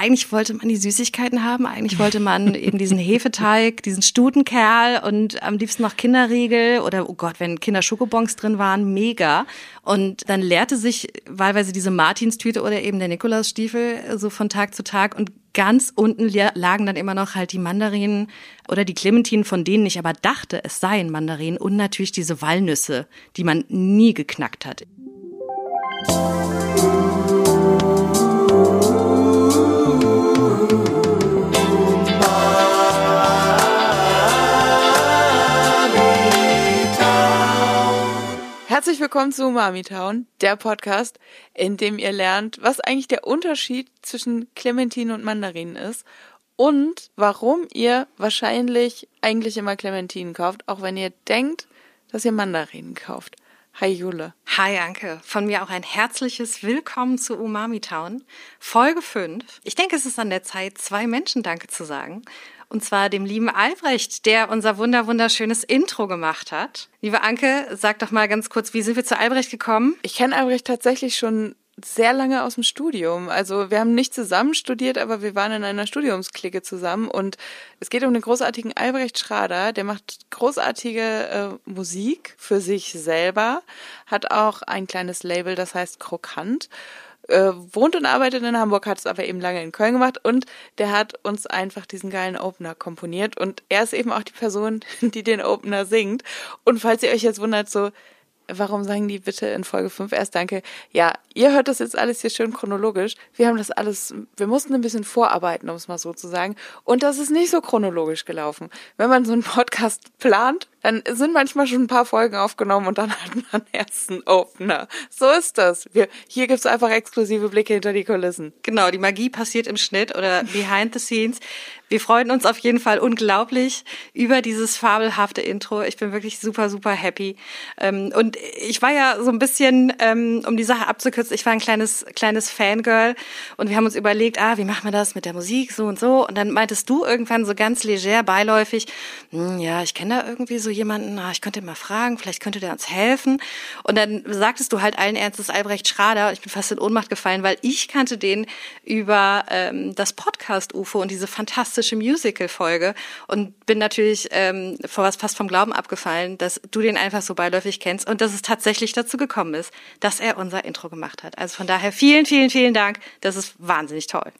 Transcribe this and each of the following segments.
eigentlich wollte man die Süßigkeiten haben, eigentlich wollte man eben diesen Hefeteig, diesen Stutenkerl und am liebsten noch Kinderriegel oder, oh Gott, wenn Kinder Schokobons drin waren, mega. Und dann leerte sich wahlweise diese Martinstüte oder eben der Nikolausstiefel so von Tag zu Tag und ganz unten lagen dann immer noch halt die Mandarinen oder die Clementinen, von denen ich aber dachte, es seien Mandarinen und natürlich diese Walnüsse, die man nie geknackt hat. Herzlich willkommen zu Umami Town, der Podcast, in dem ihr lernt, was eigentlich der Unterschied zwischen Clementinen und Mandarinen ist und warum ihr wahrscheinlich eigentlich immer Clementinen kauft, auch wenn ihr denkt, dass ihr Mandarinen kauft. Hi Jule. Hi Anke. Von mir auch ein herzliches Willkommen zu Umami Town. Folge 5. Ich denke, es ist an der Zeit, zwei Menschen Danke zu sagen. Und zwar dem lieben Albrecht, der unser wunder wunderschönes Intro gemacht hat. Liebe Anke, sag doch mal ganz kurz, wie sind wir zu Albrecht gekommen? Ich kenne Albrecht tatsächlich schon sehr lange aus dem Studium. Also wir haben nicht zusammen studiert, aber wir waren in einer Studiumsklicke zusammen und es geht um den großartigen Albrecht Schrader, der macht großartige äh, Musik für sich selber, hat auch ein kleines Label, das heißt Krokant äh, wohnt und arbeitet in Hamburg, hat es aber eben lange in Köln gemacht und der hat uns einfach diesen geilen Opener komponiert und er ist eben auch die Person, die den Opener singt. Und falls ihr euch jetzt wundert, so, warum sagen die bitte in Folge 5 erst Danke? Ja, ihr hört das jetzt alles hier schön chronologisch. Wir haben das alles, wir mussten ein bisschen vorarbeiten, um es mal so zu sagen. Und das ist nicht so chronologisch gelaufen. Wenn man so einen Podcast plant, dann sind manchmal schon ein paar Folgen aufgenommen und dann hat man erst einen Opener. So ist das. Wir, hier gibt's einfach exklusive Blicke hinter die Kulissen. Genau, die Magie passiert im Schnitt oder behind the scenes. Wir freuen uns auf jeden Fall unglaublich über dieses fabelhafte Intro. Ich bin wirklich super, super happy. Ähm, und ich war ja so ein bisschen, ähm, um die Sache abzukürzen, ich war ein kleines, kleines Fangirl und wir haben uns überlegt, ah, wie machen wir das mit der Musik, so und so. Und dann meintest du irgendwann so ganz leger, beiläufig, hm, ja, ich kenne da irgendwie so jemanden, ah, ich könnte mal fragen, vielleicht könnte der uns helfen. Und dann sagtest du halt allen Ernstes Albrecht Schrader. Ich bin fast in Ohnmacht gefallen, weil ich kannte den über ähm, das Podcast UFO und diese fantastische fantastische Musical-Folge und bin natürlich ähm, vor was fast vom Glauben abgefallen, dass du den einfach so beiläufig kennst und dass es tatsächlich dazu gekommen ist, dass er unser Intro gemacht hat. Also von daher vielen, vielen, vielen Dank. Das ist wahnsinnig toll.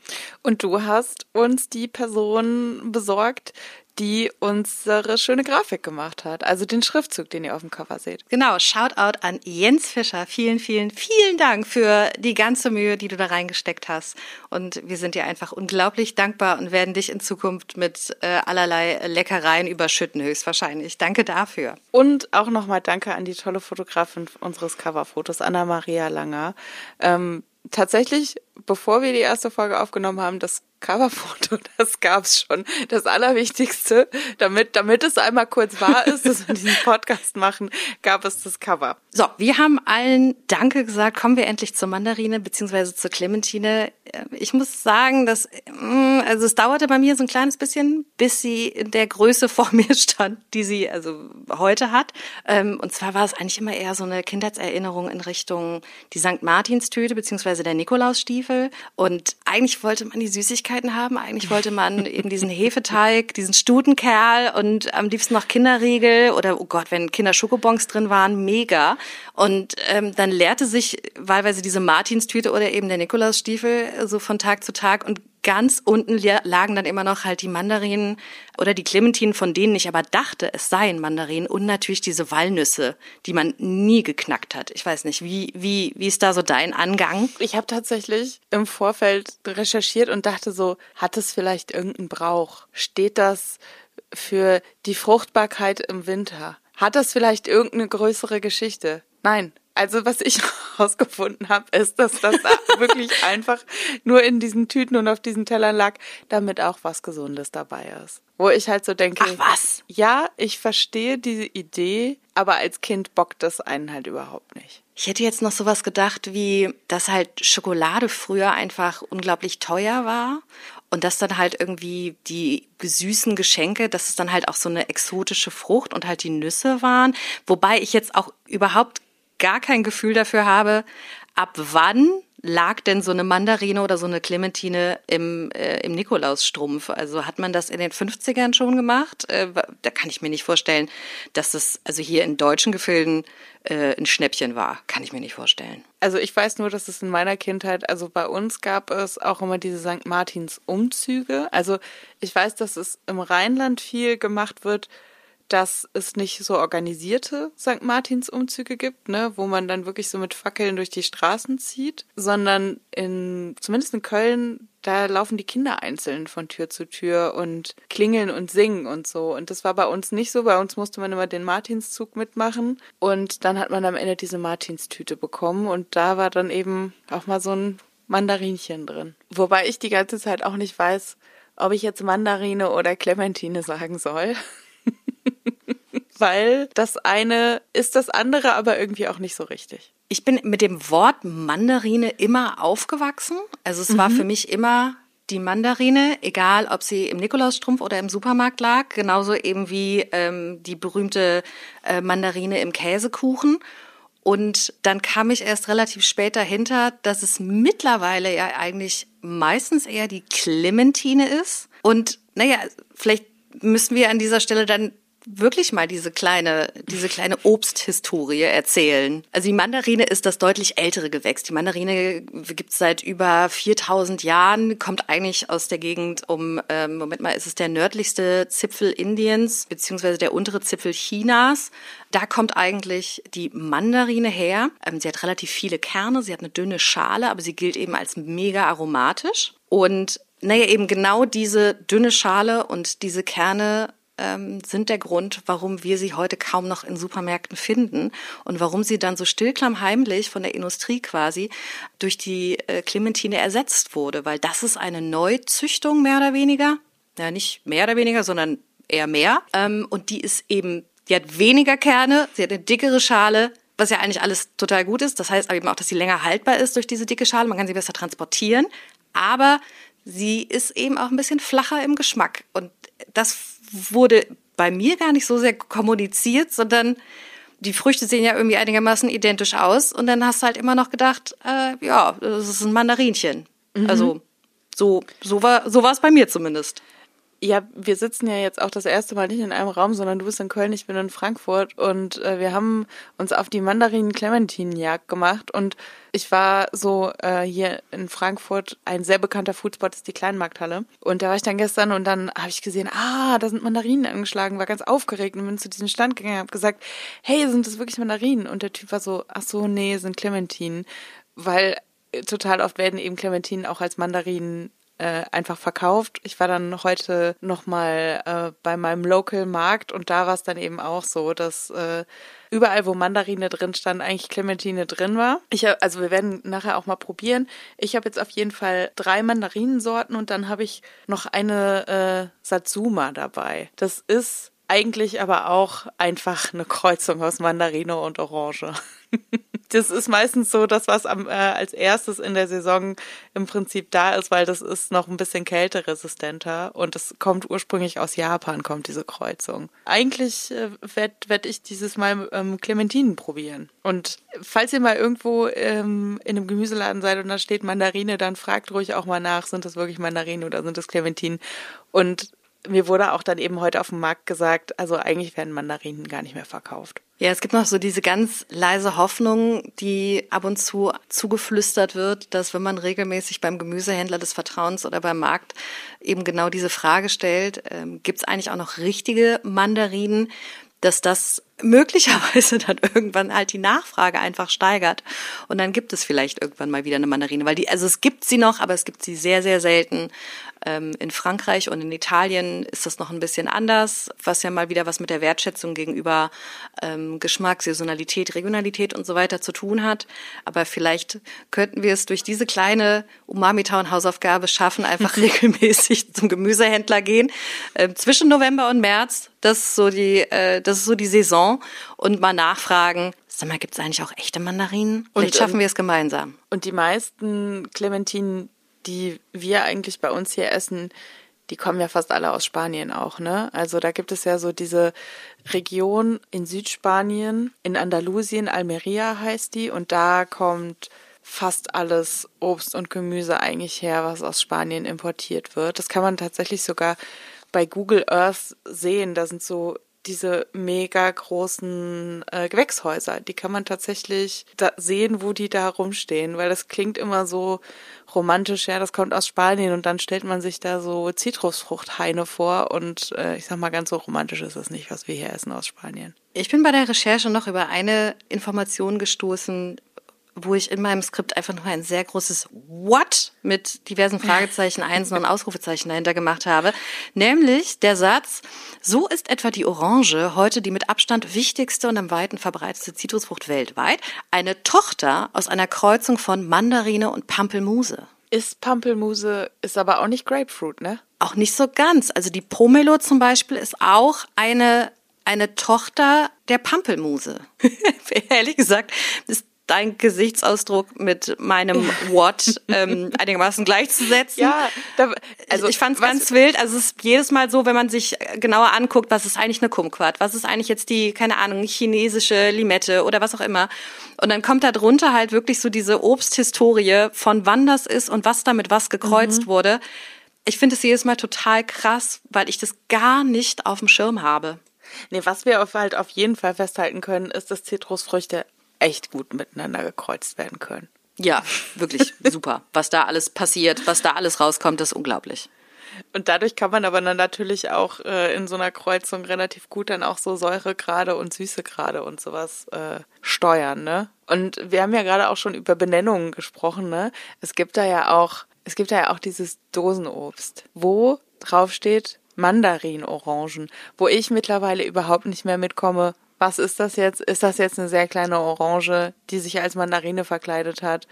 Und du hast uns die Person besorgt, die unsere schöne Grafik gemacht hat. Also den Schriftzug, den ihr auf dem Cover seht. Genau, Shoutout an Jens Fischer. Vielen, vielen, vielen Dank für die ganze Mühe, die du da reingesteckt hast. Und wir sind dir einfach unglaublich dankbar und werden dich in Zukunft mit äh, allerlei Leckereien überschütten, höchstwahrscheinlich. Danke dafür. Und auch nochmal danke an die tolle Fotografin unseres Coverfotos, Anna-Maria Langer. Ähm, tatsächlich, bevor wir die erste Folge aufgenommen haben, das Coverfoto, das gab's schon. Das Allerwichtigste, damit, damit es einmal kurz wahr ist, dass wir diesen Podcast machen, gab es das Cover. So, wir haben allen Danke gesagt. Kommen wir endlich zur Mandarine beziehungsweise zur Clementine. Äh, ich muss sagen, dass mm, also es dauerte bei mir so ein kleines bisschen, bis sie in der Größe vor mir stand, die sie also heute hat. Ähm, und zwar war es eigentlich immer eher so eine Kindheitserinnerung in Richtung die St. Martinstüte beziehungsweise der Nikolausstiefel. Und eigentlich wollte man die Süßigkeit Süßigkeiten haben. Eigentlich wollte man eben diesen Hefeteig, diesen Stutenkerl und am liebsten noch Kinderriegel oder, oh Gott, wenn Kinder Schokobons drin waren, mega. Und ähm, dann leerte sich wahlweise diese Martinstüte oder eben der Nikolausstiefel so von Tag zu Tag und ganz unten lagen dann immer noch halt die Mandarinen oder die Clementinen, von denen ich aber dachte, es seien Mandarinen und natürlich diese Walnüsse, die man nie geknackt hat. Ich weiß nicht, wie wie wie ist da so dein Angang? Ich habe tatsächlich im Vorfeld recherchiert und dachte so, hat es vielleicht irgendeinen Brauch? Steht das für die Fruchtbarkeit im Winter? Hat das vielleicht irgendeine größere Geschichte? Nein, also was ich herausgefunden habe, ist, dass das da wirklich einfach nur in diesen Tüten und auf diesen Tellern lag, damit auch was Gesundes dabei ist. Wo ich halt so denke, Ach was? Ja, ich verstehe diese Idee, aber als Kind bockt das einen halt überhaupt nicht. Ich hätte jetzt noch sowas gedacht, wie dass halt Schokolade früher einfach unglaublich teuer war und dass dann halt irgendwie die süßen Geschenke, dass es dann halt auch so eine exotische Frucht und halt die Nüsse waren. Wobei ich jetzt auch überhaupt gar kein Gefühl dafür habe, ab wann lag denn so eine Mandarine oder so eine Clementine im, äh, im Nikolausstrumpf? Also hat man das in den 50ern schon gemacht? Äh, da kann ich mir nicht vorstellen, dass das also hier in deutschen Gefilden äh, ein Schnäppchen war. Kann ich mir nicht vorstellen. Also ich weiß nur, dass es in meiner Kindheit, also bei uns gab es auch immer diese St. Martins Umzüge. Also ich weiß, dass es im Rheinland viel gemacht wird, dass es nicht so organisierte St. Martins Umzüge gibt, ne, wo man dann wirklich so mit Fackeln durch die Straßen zieht, sondern in, zumindest in Köln, da laufen die Kinder einzeln von Tür zu Tür und klingeln und singen und so. Und das war bei uns nicht so. Bei uns musste man immer den Martinszug mitmachen. Und dann hat man am Ende diese Martinstüte bekommen. Und da war dann eben auch mal so ein Mandarinchen drin. Wobei ich die ganze Zeit auch nicht weiß, ob ich jetzt Mandarine oder Clementine sagen soll. Weil das eine ist das andere, aber irgendwie auch nicht so richtig. Ich bin mit dem Wort Mandarine immer aufgewachsen. Also es mhm. war für mich immer die Mandarine, egal ob sie im Nikolausstrumpf oder im Supermarkt lag, genauso eben wie ähm, die berühmte äh, Mandarine im Käsekuchen. Und dann kam ich erst relativ spät dahinter, dass es mittlerweile ja eigentlich meistens eher die Clementine ist. Und naja, vielleicht müssen wir an dieser Stelle dann wirklich mal diese kleine, diese kleine Obsthistorie erzählen. Also die Mandarine ist das deutlich ältere Gewächs. Die Mandarine gibt's seit über 4000 Jahren, kommt eigentlich aus der Gegend um, ähm, Moment mal, ist es der nördlichste Zipfel Indiens, beziehungsweise der untere Zipfel Chinas. Da kommt eigentlich die Mandarine her. Ähm, sie hat relativ viele Kerne, sie hat eine dünne Schale, aber sie gilt eben als mega aromatisch. Und naja, eben genau diese dünne Schale und diese Kerne ähm, sind der Grund, warum wir sie heute kaum noch in Supermärkten finden und warum sie dann so stillklammheimlich von der Industrie quasi durch die äh, Clementine ersetzt wurde, weil das ist eine Neuzüchtung mehr oder weniger. Ja, nicht mehr oder weniger, sondern eher mehr. Ähm, und die ist eben, die hat weniger Kerne, sie hat eine dickere Schale, was ja eigentlich alles total gut ist. Das heißt aber eben auch, dass sie länger haltbar ist durch diese dicke Schale. Man kann sie besser transportieren. Aber sie ist eben auch ein bisschen flacher im Geschmack. Und das wurde bei mir gar nicht so sehr kommuniziert, sondern die Früchte sehen ja irgendwie einigermaßen identisch aus. Und dann hast du halt immer noch gedacht, äh, ja, das ist ein Mandarinchen. Mhm. Also so, so war so war es bei mir zumindest. Ja, wir sitzen ja jetzt auch das erste Mal nicht in einem Raum, sondern du bist in Köln, ich bin in Frankfurt und äh, wir haben uns auf die Mandarinen-Clementinenjagd gemacht und ich war so äh, hier in Frankfurt, ein sehr bekannter Foodspot ist die Kleinmarkthalle und da war ich dann gestern und dann habe ich gesehen, ah, da sind Mandarinen angeschlagen, war ganz aufgeregt und bin zu diesem Stand gegangen und habe gesagt, hey, sind das wirklich Mandarinen? Und der Typ war so, ach so, nee, sind Clementinen, weil total oft werden eben Clementinen auch als Mandarinen äh, einfach verkauft. Ich war dann heute nochmal äh, bei meinem Local Markt und da war es dann eben auch so, dass äh, überall, wo Mandarine drin stand, eigentlich Clementine drin war. Ich hab, also wir werden nachher auch mal probieren. Ich habe jetzt auf jeden Fall drei Mandarinensorten und dann habe ich noch eine äh, Satsuma dabei. Das ist eigentlich aber auch einfach eine Kreuzung aus Mandarine und Orange. das ist meistens so das, was am, äh, als erstes in der Saison im Prinzip da ist, weil das ist noch ein bisschen kälteresistenter und es kommt ursprünglich aus Japan, kommt diese Kreuzung. Eigentlich äh, werde werd ich dieses Mal ähm, Clementinen probieren. Und falls ihr mal irgendwo ähm, in einem Gemüseladen seid und da steht Mandarine, dann fragt ruhig auch mal nach, sind das wirklich Mandarinen oder sind das Clementinen? Und mir wurde auch dann eben heute auf dem Markt gesagt, also eigentlich werden Mandarinen gar nicht mehr verkauft. Ja, es gibt noch so diese ganz leise Hoffnung, die ab und zu zugeflüstert wird, dass wenn man regelmäßig beim Gemüsehändler des Vertrauens oder beim Markt eben genau diese Frage stellt, ähm, gibt es eigentlich auch noch richtige Mandarinen, dass das möglicherweise dann irgendwann halt die Nachfrage einfach steigert und dann gibt es vielleicht irgendwann mal wieder eine Mandarine, weil die, also es gibt sie noch, aber es gibt sie sehr, sehr selten in Frankreich und in Italien ist das noch ein bisschen anders, was ja mal wieder was mit der Wertschätzung gegenüber ähm, Geschmack, Saisonalität, Regionalität und so weiter zu tun hat. Aber vielleicht könnten wir es durch diese kleine Umami-Town-Hausaufgabe schaffen, einfach regelmäßig zum Gemüsehändler gehen. Ähm, zwischen November und März, das ist so die, äh, das ist so die Saison und mal nachfragen, Sag mal, gibt es eigentlich auch echte Mandarinen? Vielleicht und, schaffen ähm, wir es gemeinsam. Und die meisten Clementinen die wir eigentlich bei uns hier essen, die kommen ja fast alle aus Spanien auch, ne? Also da gibt es ja so diese Region in Südspanien, in Andalusien, Almeria heißt die, und da kommt fast alles Obst und Gemüse eigentlich her, was aus Spanien importiert wird. Das kann man tatsächlich sogar bei Google Earth sehen. Da sind so diese mega großen äh, Gewächshäuser. Die kann man tatsächlich sehen, wo die da rumstehen, weil das klingt immer so romantisch. Ja, das kommt aus Spanien und dann stellt man sich da so Zitrusfruchthaine vor und äh, ich sag mal, ganz so romantisch ist es nicht, was wir hier essen aus Spanien. Ich bin bei der Recherche noch über eine Information gestoßen, wo ich in meinem Skript einfach nur ein sehr großes What mit diversen Fragezeichen, Einsen und Ausrufezeichen dahinter gemacht habe. Nämlich der Satz, so ist etwa die Orange heute die mit Abstand wichtigste und am weiten verbreitete Zitrusfrucht weltweit, eine Tochter aus einer Kreuzung von Mandarine und Pampelmuse. Ist Pampelmuse, ist aber auch nicht Grapefruit, ne? Auch nicht so ganz. Also die Pomelo zum Beispiel ist auch eine eine Tochter der Pampelmuse. Ehrlich gesagt, ist dein Gesichtsausdruck mit meinem What ähm, einigermaßen gleichzusetzen. Ja, da, also ich fand es ganz wild. Also es ist jedes Mal so, wenn man sich genauer anguckt, was ist eigentlich eine Kumquat, was ist eigentlich jetzt die, keine Ahnung, chinesische Limette oder was auch immer. Und dann kommt da drunter halt wirklich so diese Obsthistorie von wann das ist und was damit was gekreuzt mhm. wurde. Ich finde es jedes Mal total krass, weil ich das gar nicht auf dem Schirm habe. Nee, was wir auf, halt auf jeden Fall festhalten können, ist, dass Zitrusfrüchte echt gut miteinander gekreuzt werden können. Ja, wirklich super. Was da alles passiert, was da alles rauskommt, ist unglaublich. Und dadurch kann man aber dann natürlich auch äh, in so einer Kreuzung relativ gut dann auch so Säuregrade und Süßegrade und sowas äh, steuern, ne? Und wir haben ja gerade auch schon über Benennungen gesprochen, ne? Es gibt da ja auch, es gibt da ja auch dieses Dosenobst, wo drauf steht Mandarinorangen, wo ich mittlerweile überhaupt nicht mehr mitkomme, was ist das jetzt? Ist das jetzt eine sehr kleine Orange, die sich als Mandarine verkleidet hat?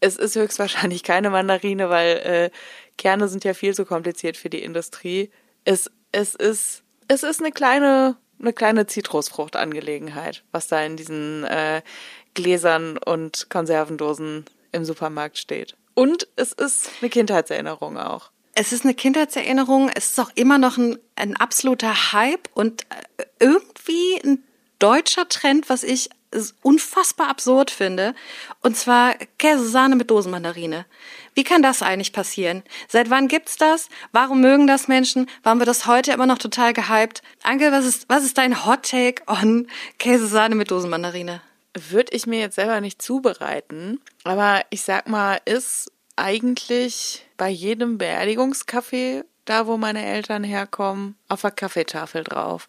Es ist höchstwahrscheinlich keine Mandarine, weil äh, Kerne sind ja viel zu kompliziert für die Industrie. Es, es ist, es ist eine kleine, eine kleine Zitrusfruchtangelegenheit, was da in diesen äh, Gläsern und Konservendosen im Supermarkt steht. Und es ist eine Kindheitserinnerung auch. Es ist eine Kindheitserinnerung, es ist auch immer noch ein, ein absoluter Hype und äh, irgendwie ein deutscher Trend, was ich unfassbar absurd finde. Und zwar Käsesahne mit Dosenmandarine. Wie kann das eigentlich passieren? Seit wann gibt's das? Warum mögen das Menschen? Warum wird das heute immer noch total gehypt? Anke, was ist, was ist dein Hot Take on Käsesahne mit Dosenmandarine? Würde ich mir jetzt selber nicht zubereiten, aber ich sag mal, ist eigentlich bei jedem Beerdigungskaffee da wo meine Eltern herkommen, auf der Kaffeetafel drauf.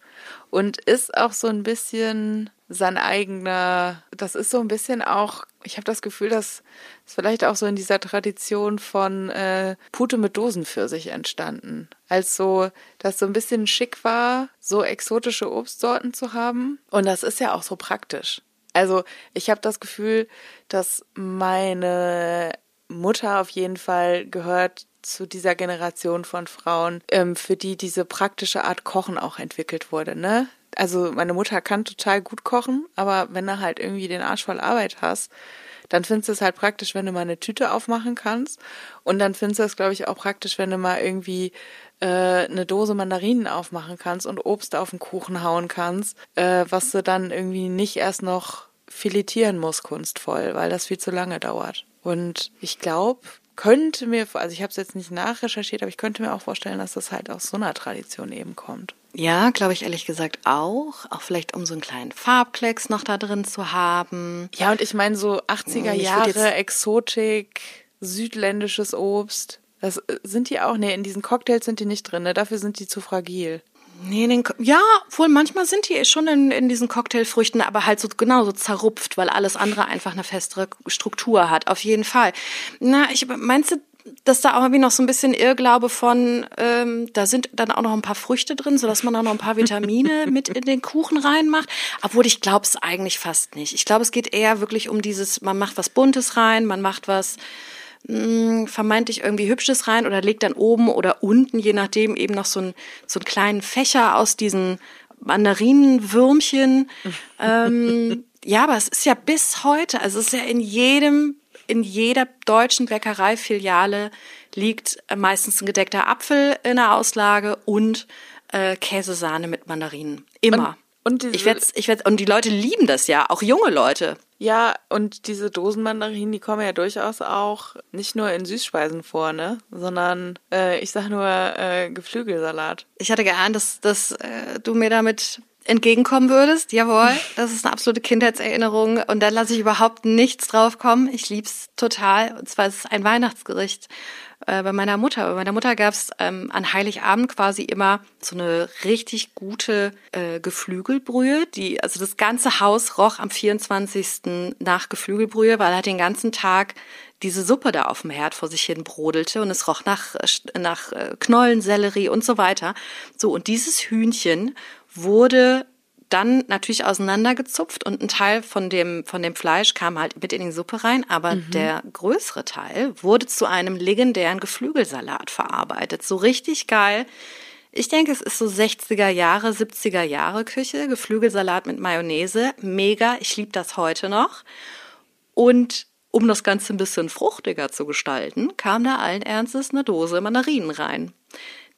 Und ist auch so ein bisschen sein eigener, das ist so ein bisschen auch, ich habe das Gefühl, dass es vielleicht auch so in dieser Tradition von äh, Pute mit Dosen für sich entstanden. Als so, dass so ein bisschen schick war, so exotische Obstsorten zu haben. Und das ist ja auch so praktisch. Also ich habe das Gefühl, dass meine Mutter auf jeden Fall gehört zu dieser Generation von Frauen, ähm, für die diese praktische Art Kochen auch entwickelt wurde, ne? Also meine Mutter kann total gut kochen, aber wenn du halt irgendwie den Arsch voll Arbeit hast, dann findest du es halt praktisch, wenn du mal eine Tüte aufmachen kannst. Und dann findest du es, glaube ich, auch praktisch, wenn du mal irgendwie äh, eine Dose Mandarinen aufmachen kannst und Obst auf den Kuchen hauen kannst, äh, was du dann irgendwie nicht erst noch filetieren musst kunstvoll, weil das viel zu lange dauert. Und ich glaube, könnte mir, also ich habe es jetzt nicht nachrecherchiert, aber ich könnte mir auch vorstellen, dass das halt aus so einer Tradition eben kommt. Ja, glaube ich ehrlich gesagt auch. Auch vielleicht um so einen kleinen Farbklecks noch da drin zu haben. Ja, und ich meine so 80er Jahre Exotik, südländisches Obst. Das äh, sind die auch, nee, in diesen Cocktails sind die nicht drin, ne? Dafür sind die zu fragil. Nee, den, ja, wohl manchmal sind die schon in, in diesen Cocktailfrüchten, aber halt so genau so zerrupft, weil alles andere einfach eine festere Struktur hat. Auf jeden Fall. Na, ich meinst du, dass da auch irgendwie noch so ein bisschen Irrglaube von, ähm, da sind dann auch noch ein paar Früchte drin, sodass man auch noch ein paar Vitamine mit in den Kuchen reinmacht. Obwohl ich glaube es eigentlich fast nicht. Ich glaube, es geht eher wirklich um dieses, man macht was Buntes rein, man macht was mh, hm, vermeintlich irgendwie Hübsches rein oder legt dann oben oder unten, je nachdem, eben noch so, ein, so einen kleinen Fächer aus diesen Mandarinenwürmchen. ähm, ja, aber es ist ja bis heute, also es ist ja in jedem, in jeder deutschen Bäckereifiliale liegt meistens ein gedeckter Apfel in der Auslage und äh, Käsesahne mit Mandarinen. Immer. Und, und ich werd's, ich werd's, und die Leute lieben das ja, auch junge Leute. Ja, und diese Dosenmandarinen, die kommen ja durchaus auch nicht nur in Süßspeisen vor, ne? Sondern äh, ich sag nur äh, Geflügelsalat. Ich hatte geahnt, dass, dass äh, du mir damit entgegenkommen würdest. Jawohl, das ist eine absolute Kindheitserinnerung und da lasse ich überhaupt nichts drauf kommen. Ich lieb's total. Und zwar ist es ein Weihnachtsgericht äh, bei meiner Mutter. Bei meiner Mutter gab's ähm, an Heiligabend quasi immer so eine richtig gute äh, Geflügelbrühe. Die, also das ganze Haus roch am 24. nach Geflügelbrühe, weil halt den ganzen Tag diese Suppe da auf dem Herd vor sich hin brodelte und es roch nach, äh, nach äh, Knollen, Sellerie und so weiter. So, und dieses Hühnchen wurde dann natürlich auseinandergezupft und ein Teil von dem, von dem Fleisch kam halt mit in die Suppe rein, aber mhm. der größere Teil wurde zu einem legendären Geflügelsalat verarbeitet. So richtig geil. Ich denke, es ist so 60er Jahre, 70er Jahre Küche, Geflügelsalat mit Mayonnaise. Mega, ich liebe das heute noch. Und um das Ganze ein bisschen fruchtiger zu gestalten, kam da allen Ernstes eine Dose Mandarinen rein.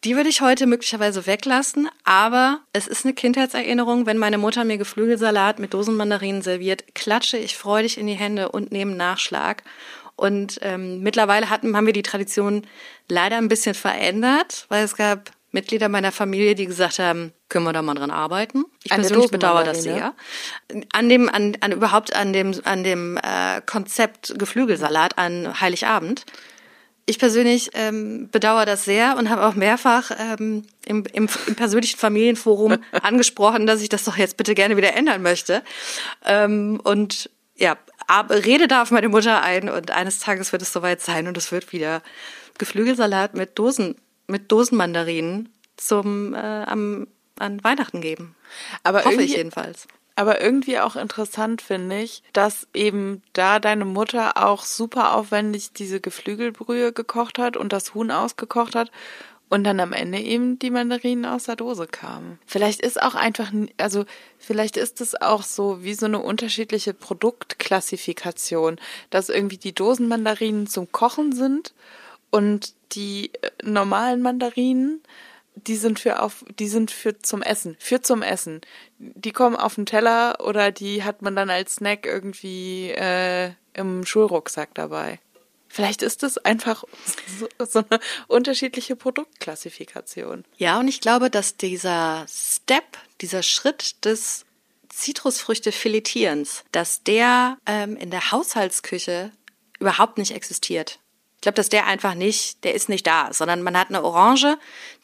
Die würde ich heute möglicherweise weglassen, aber es ist eine Kindheitserinnerung. Wenn meine Mutter mir Geflügelsalat mit Dosenmandarinen serviert, klatsche ich freudig in die Hände und nehme Nachschlag. Und ähm, mittlerweile hatten, haben wir die Tradition leider ein bisschen verändert, weil es gab Mitglieder meiner Familie, die gesagt haben, können wir da mal dran arbeiten. Ich an persönlich bedauere das sehr. An dem, an, an überhaupt an dem, an dem äh, Konzept Geflügelsalat an Heiligabend ich persönlich ähm, bedauere das sehr und habe auch mehrfach ähm, im, im, im persönlichen Familienforum angesprochen, dass ich das doch jetzt bitte gerne wieder ändern möchte. Ähm, und ja, aber rede da auf meine Mutter ein und eines Tages wird es soweit sein und es wird wieder Geflügelsalat mit Dosen, mit Dosenmandarinen zum äh, am, an Weihnachten geben. Aber Hoffe ich jedenfalls. Aber irgendwie auch interessant finde ich, dass eben da deine Mutter auch super aufwendig diese Geflügelbrühe gekocht hat und das Huhn ausgekocht hat und dann am Ende eben die Mandarinen aus der Dose kamen. Vielleicht ist auch einfach, also vielleicht ist es auch so wie so eine unterschiedliche Produktklassifikation, dass irgendwie die Dosenmandarinen zum Kochen sind und die äh, normalen Mandarinen die sind für auf, die sind für zum Essen, für zum Essen. Die kommen auf den Teller oder die hat man dann als Snack irgendwie äh, im Schulrucksack dabei. Vielleicht ist es einfach so, so eine unterschiedliche Produktklassifikation. Ja, und ich glaube, dass dieser Step, dieser Schritt des Zitrusfrüchte filetierens, dass der ähm, in der Haushaltsküche überhaupt nicht existiert. Ich glaube, dass der einfach nicht, der ist nicht da, sondern man hat eine Orange,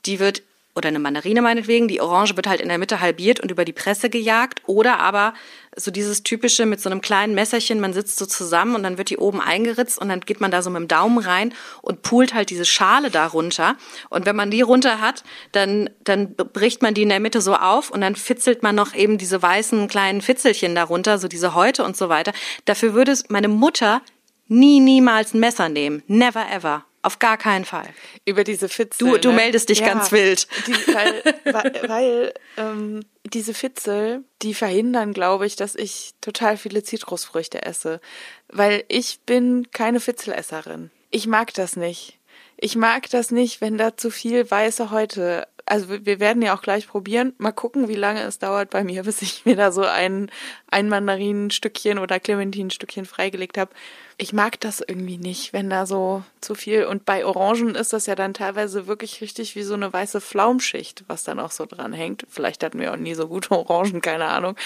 die wird oder eine Mandarine meinetwegen, die Orange wird halt in der Mitte halbiert und über die Presse gejagt oder aber so dieses typische mit so einem kleinen Messerchen, man sitzt so zusammen und dann wird die oben eingeritzt und dann geht man da so mit dem Daumen rein und pult halt diese Schale da runter und wenn man die runter hat, dann dann bricht man die in der Mitte so auf und dann fitzelt man noch eben diese weißen kleinen Fitzelchen darunter, so diese Häute und so weiter. Dafür würde es meine Mutter nie, niemals ein Messer nehmen. Never ever. Auf gar keinen Fall. Über diese Fitzel. Du, du ne? meldest dich ja, ganz wild. Die, weil weil, weil ähm, diese Fitzel, die verhindern, glaube ich, dass ich total viele Zitrusfrüchte esse. Weil ich bin keine Fitzelesserin. Ich mag das nicht. Ich mag das nicht, wenn da zu viel weiße Häute also wir werden ja auch gleich probieren. Mal gucken, wie lange es dauert bei mir, bis ich mir da so ein, ein Mandarinenstückchen oder Clementinenstückchen freigelegt habe. Ich mag das irgendwie nicht, wenn da so zu viel. Und bei Orangen ist das ja dann teilweise wirklich richtig wie so eine weiße Flaumschicht, was dann auch so dran hängt. Vielleicht hatten wir auch nie so gute Orangen, keine Ahnung.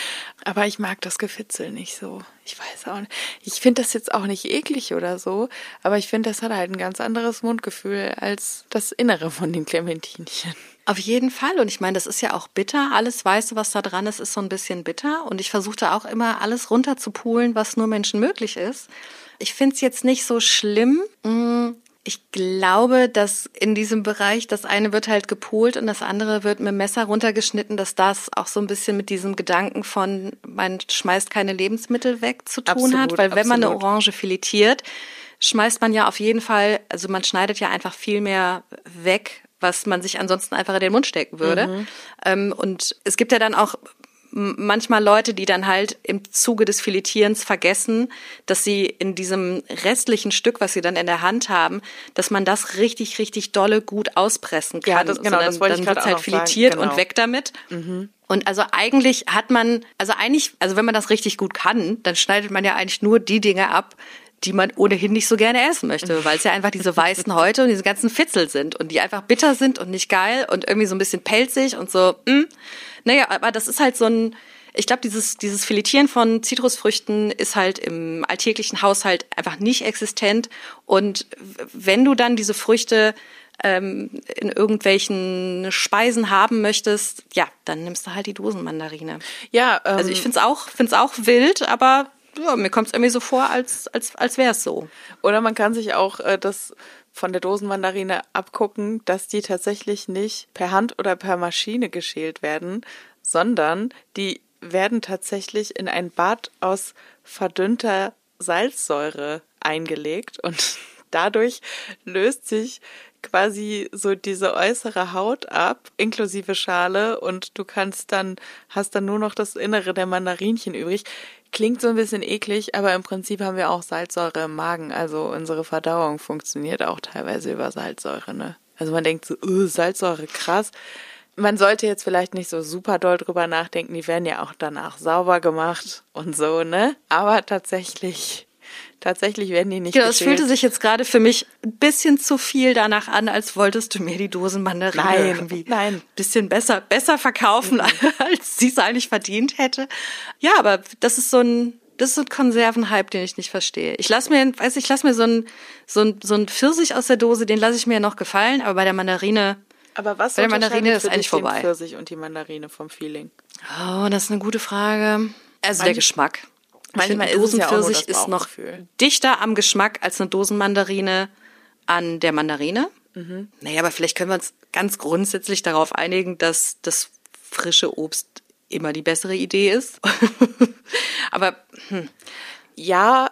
Aber ich mag das Gefitzel nicht so. Ich weiß auch nicht. Ich finde das jetzt auch nicht eklig oder so, aber ich finde, das hat halt ein ganz anderes Mundgefühl als das Innere von den Clementinchen. Auf jeden Fall. Und ich meine, das ist ja auch bitter. Alles Weiße, was da dran ist, ist so ein bisschen bitter. Und ich versuchte auch immer, alles runterzupulen, was nur Menschen möglich ist. Ich finde es jetzt nicht so schlimm. Mm, ich glaube, dass in diesem Bereich das eine wird halt gepult und das andere wird mit dem Messer runtergeschnitten, dass das auch so ein bisschen mit diesem Gedanken von man schmeißt keine Lebensmittel weg zu tun absolut, hat, weil wenn absolut. man eine Orange filetiert, schmeißt man ja auf jeden Fall, also man schneidet ja einfach viel mehr weg, was man sich ansonsten einfach in den Mund stecken würde. Mhm. Ähm, und es gibt ja dann auch manchmal Leute, die dann halt im Zuge des Filetierens vergessen, dass sie in diesem restlichen Stück, was sie dann in der Hand haben, dass man das richtig, richtig dolle gut auspressen kann. Ja, das, genau, das wollte dann ich wird's halt filetiert genau. und weg damit. Und also eigentlich hat man, also eigentlich, also wenn man das richtig gut kann, dann schneidet man ja eigentlich nur die Dinge ab, die man ohnehin nicht so gerne essen möchte, weil es ja einfach diese weißen Häute und diese ganzen Fitzel sind und die einfach bitter sind und nicht geil und irgendwie so ein bisschen pelzig und so. Mh. Naja, aber das ist halt so ein, ich glaube, dieses, dieses Filetieren von Zitrusfrüchten ist halt im alltäglichen Haushalt einfach nicht existent. Und wenn du dann diese Früchte ähm, in irgendwelchen Speisen haben möchtest, ja, dann nimmst du halt die Dosenmandarine. Ja, ähm, Also ich find's auch, find's auch wild, aber ja, mir kommt's irgendwie so vor, als, als, als wäre es so. Oder man kann sich auch äh, das von der Dosenmandarine abgucken, dass die tatsächlich nicht per Hand oder per Maschine geschält werden, sondern die werden tatsächlich in ein Bad aus verdünnter Salzsäure eingelegt und dadurch löst sich quasi so diese äußere Haut ab, inklusive Schale und du kannst dann, hast dann nur noch das Innere der Mandarinchen übrig. Klingt so ein bisschen eklig, aber im Prinzip haben wir auch Salzsäure im Magen, also unsere Verdauung funktioniert auch teilweise über Salzsäure, ne? Also man denkt so, uh, Salzsäure, krass. Man sollte jetzt vielleicht nicht so super doll drüber nachdenken, die werden ja auch danach sauber gemacht und so, ne? Aber tatsächlich, tatsächlich werden die nicht Genau, es fühlte sich jetzt gerade für mich ein bisschen zu viel danach an, als wolltest du mir die Dosenmandarine Nein, irgendwie nein. ein bisschen besser, besser verkaufen, als sie es eigentlich verdient hätte. Ja, aber das ist so ein, das ist so ein Konservenhype, den ich nicht verstehe. Ich lass mir, weiß ich, lass mir so ein, so ein, so ein Pfirsich aus der Dose, den lasse ich mir ja noch gefallen, aber bei der Mandarine, Aber was Bei der Mandarine ist eigentlich dich den vorbei. Pfirsich und die Mandarine vom Feeling? oh, das ist eine gute Frage. Also der Manch- Geschmack. Ich manchmal finde, ist es ja Dosenpfirsich ist noch dichter am Geschmack als eine Dosenmandarine an der Mandarine. Mhm. Naja, aber vielleicht können wir uns ganz grundsätzlich darauf einigen, dass das frische Obst immer die bessere Idee ist. aber Ja,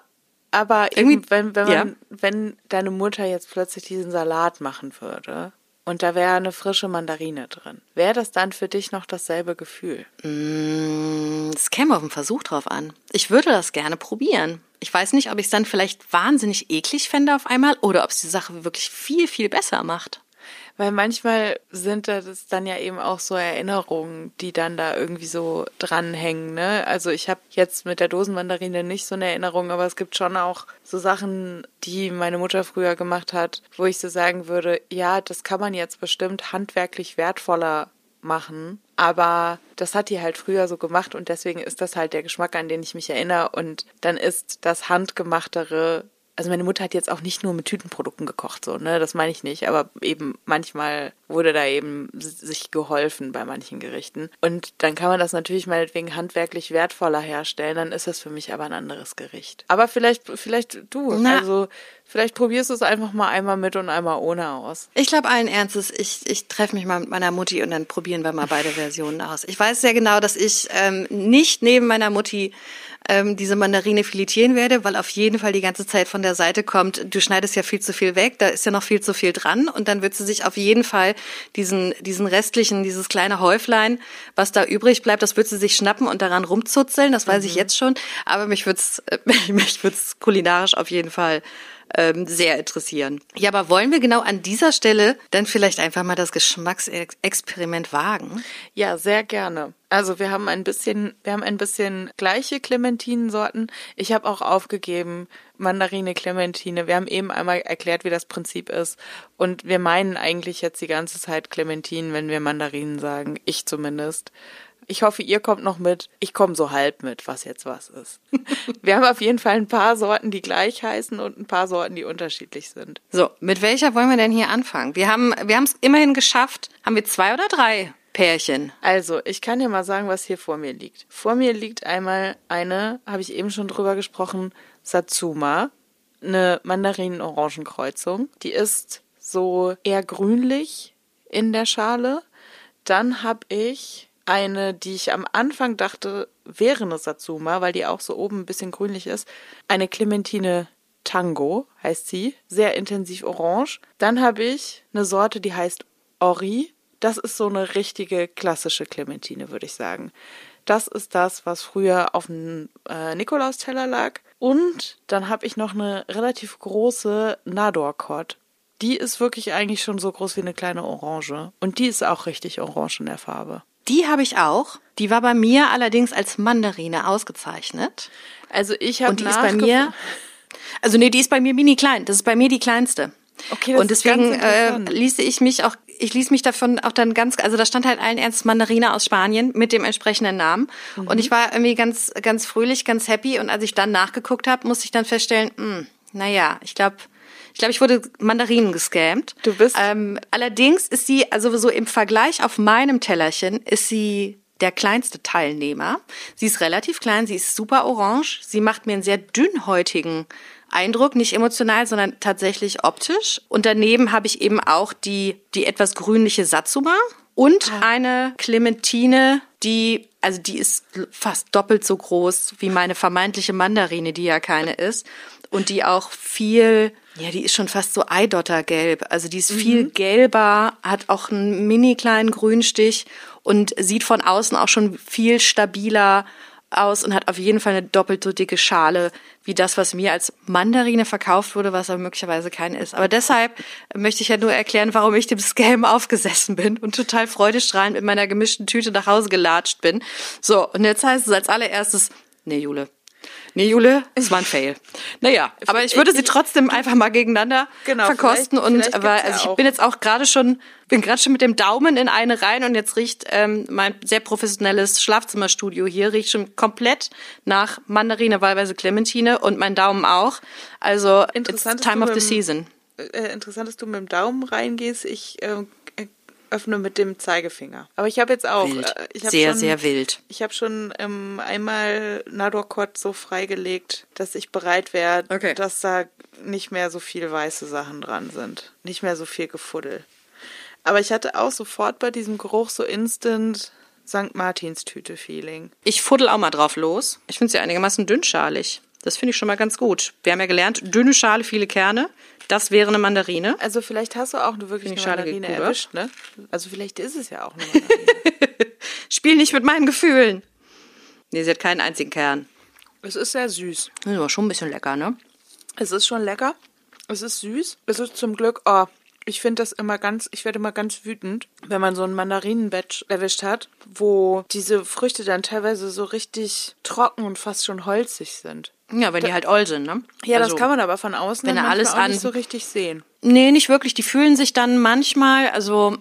aber Irgendwie- eben, wenn, wenn, man, ja. wenn deine Mutter jetzt plötzlich diesen Salat machen würde und da wäre eine frische Mandarine drin, wäre das dann für dich noch dasselbe Gefühl? es käme auf den Versuch drauf an. Ich würde das gerne probieren. Ich weiß nicht, ob ich es dann vielleicht wahnsinnig eklig fände auf einmal oder ob es die Sache wirklich viel, viel besser macht. Weil manchmal sind das dann ja eben auch so Erinnerungen, die dann da irgendwie so dranhängen. Ne? Also ich habe jetzt mit der Dosenmandarine nicht so eine Erinnerung, aber es gibt schon auch so Sachen, die meine Mutter früher gemacht hat, wo ich so sagen würde, ja, das kann man jetzt bestimmt handwerklich wertvoller machen, aber das hat die halt früher so gemacht und deswegen ist das halt der Geschmack, an den ich mich erinnere und dann ist das handgemachtere also meine Mutter hat jetzt auch nicht nur mit Tütenprodukten gekocht, so, ne, das meine ich nicht, aber eben manchmal wurde da eben sich geholfen bei manchen Gerichten. Und dann kann man das natürlich meinetwegen handwerklich wertvoller herstellen, dann ist das für mich aber ein anderes Gericht. Aber vielleicht, vielleicht du, Na. also vielleicht probierst du es einfach mal einmal mit und einmal ohne aus. Ich glaube allen Ernstes, ich, ich treffe mich mal mit meiner Mutti und dann probieren wir mal beide Versionen aus. Ich weiß sehr genau, dass ich ähm, nicht neben meiner Mutti ähm, diese Mandarine filetieren werde, weil auf jeden Fall die ganze Zeit von der Seite kommt, du schneidest ja viel zu viel weg, da ist ja noch viel zu viel dran und dann wird sie sich auf jeden Fall diesen, diesen restlichen, dieses kleine Häuflein, was da übrig bleibt, das wird sie sich schnappen und daran rumzuzeln, das weiß ich jetzt schon, aber mich wird's, äh, mich wird's kulinarisch auf jeden Fall ähm, sehr interessieren. Ja, aber wollen wir genau an dieser Stelle dann vielleicht einfach mal das Geschmacksexperiment wagen? Ja, sehr gerne. Also wir haben ein bisschen, wir haben ein bisschen gleiche Clementinensorten. Ich habe auch aufgegeben Mandarine, Clementine. Wir haben eben einmal erklärt, wie das Prinzip ist. Und wir meinen eigentlich jetzt die ganze Zeit Clementinen, wenn wir Mandarinen sagen. Ich zumindest. Ich hoffe, ihr kommt noch mit. Ich komme so halb mit, was jetzt was ist. Wir haben auf jeden Fall ein paar Sorten, die gleich heißen und ein paar Sorten, die unterschiedlich sind. So, mit welcher wollen wir denn hier anfangen? Wir haben wir haben es immerhin geschafft. Haben wir zwei oder drei Pärchen? Also, ich kann dir mal sagen, was hier vor mir liegt. Vor mir liegt einmal eine, habe ich eben schon drüber gesprochen, Satsuma, eine Mandarinen-Orangenkreuzung. Die ist so eher grünlich in der Schale. Dann habe ich eine, die ich am Anfang dachte, wäre eine Satsuma, weil die auch so oben ein bisschen grünlich ist. Eine Clementine Tango heißt sie, sehr intensiv orange. Dann habe ich eine Sorte, die heißt Ori. Das ist so eine richtige klassische Clementine, würde ich sagen. Das ist das, was früher auf dem äh, Nikolausteller lag. Und dann habe ich noch eine relativ große Nador-Kott. Die ist wirklich eigentlich schon so groß wie eine kleine Orange. Und die ist auch richtig orange in der Farbe. Die habe ich auch. Die war bei mir allerdings als Mandarine ausgezeichnet. Also ich habe Und die ist bei mir, also nee, die ist bei mir mini klein. Das ist bei mir die kleinste. Okay, das und ist deswegen ganz äh, ließe ich mich auch, ich ließ mich davon auch dann ganz, also da stand halt allen Ernst Mandarine aus Spanien mit dem entsprechenden Namen. Mhm. Und ich war irgendwie ganz, ganz fröhlich, ganz happy. Und als ich dann nachgeguckt habe, musste ich dann feststellen, mh, naja, ich glaube, ich glaube, ich wurde Mandarinen gescammt. Du bist- Ähm, allerdings ist sie, also so im Vergleich auf meinem Tellerchen, ist sie der kleinste Teilnehmer. Sie ist relativ klein, sie ist super orange. Sie macht mir einen sehr dünnhäutigen Eindruck, nicht emotional, sondern tatsächlich optisch. Und daneben habe ich eben auch die, die etwas grünliche Satsuma und eine Clementine, die, also die ist fast doppelt so groß wie meine vermeintliche Mandarine, die ja keine ist. Und die auch viel, ja, die ist schon fast so Eidottergelb. Also die ist viel gelber, hat auch einen mini kleinen Grünstich und sieht von außen auch schon viel stabiler aus und hat auf jeden Fall eine doppelt so dicke Schale wie das, was mir als Mandarine verkauft wurde, was aber möglicherweise keine ist. Aber deshalb möchte ich ja nur erklären, warum ich dem Scam aufgesessen bin und total freudestrahlend mit meiner gemischten Tüte nach Hause gelatscht bin. So, und jetzt heißt es als allererstes, nee, Jule. Nee, Jule, es war ein Fail. Naja, aber ich würde sie trotzdem einfach mal gegeneinander Genau, verkosten vielleicht- und vielleicht ja also ich auch- bin jetzt auch gerade schon bin gerade schon mit dem Daumen in eine rein und jetzt riecht ähm, mein sehr professionelles Schlafzimmerstudio hier riecht schon komplett nach Mandarine, wahlweise Clementine und mein Daumen auch. Also it's time of the season. äh, interessant, dass du mit dem Daumen reingehst. Ich äh, äh, öffne mit dem Zeigefinger. Aber ich habe jetzt auch. Wild. Äh, ich hab Sehr, schon, sehr wild. Ich habe schon ähm, einmal Nadorkot so freigelegt, dass ich bereit wäre, Okay. dass da nicht mehr so viel weiße Sachen dran sind. Nicht mehr so viel Gefuddel. Aber ich hatte auch sofort bei diesem Geruch so instant St. Martins Tüte-Feeling. Ich fuddel auch mal drauf los. Ich finde sie einigermaßen dünnschalig. Das finde ich schon mal ganz gut. Wir haben ja gelernt, dünne Schale, viele Kerne. Das wäre eine Mandarine. Also vielleicht hast du auch eine wirklich eine ich schade, Mandarine erwischt, ne? Also vielleicht ist es ja auch eine Mandarine. Spiel nicht mit meinen Gefühlen. Nee, sie hat keinen einzigen Kern. es ist sehr süß. Das ist aber schon ein bisschen lecker, ne? Es ist schon lecker. Es ist süß. Es ist zum Glück, oh, ich finde das immer ganz, ich werde immer ganz wütend, wenn man so ein Mandarinenbatch erwischt hat, wo diese Früchte dann teilweise so richtig trocken und fast schon holzig sind. Ja, wenn die halt oll sind, ne? Ja, Also- das kann man aber von außen wenn dann er alles auch an- nicht so richtig sehen. Nee, nicht wirklich. Die fühlen sich dann manchmal, also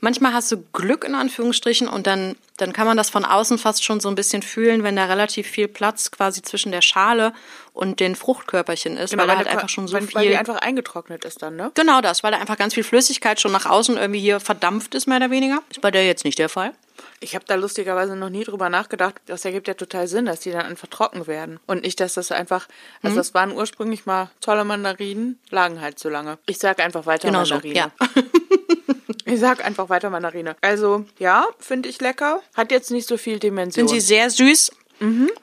manchmal hast du Glück in Anführungsstrichen und dann, dann kann man das von außen fast schon so ein bisschen fühlen, wenn da relativ viel Platz quasi zwischen der Schale und den Fruchtkörperchen ist, weil da halt einfach schon so weil, Weil die viel. einfach eingetrocknet ist dann, ne? Genau das, weil da einfach ganz viel Flüssigkeit schon nach außen irgendwie hier verdampft ist, mehr oder weniger. Ist bei der jetzt nicht der Fall. Ich habe da lustigerweise noch nie drüber nachgedacht. Das ergibt ja total Sinn, dass die dann einfach trocken werden. Und nicht, dass das einfach, also Mhm. das waren ursprünglich mal tolle Mandarinen, lagen halt so lange. Ich sag einfach weiter Genau so, Mandarine. ja. Ich sag einfach weiter Mandarine. Also, ja, finde ich lecker. Hat jetzt nicht so viel Dimension. Sind sie sehr süß,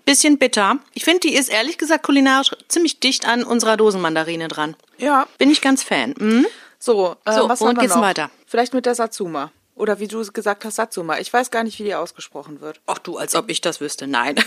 bisschen bitter. Ich finde, die ist ehrlich gesagt kulinarisch ziemlich dicht an unserer Dosenmandarine dran. ja. Bin ich ganz Fan. Mhm. So, äh, So, was womit haben wir geht's noch? weiter? Vielleicht mit der Satsuma. Oder wie du es gesagt hast, Satsuma. Ich weiß gar nicht, wie die ausgesprochen wird. Ach du, als ob ich das wüsste. Nein.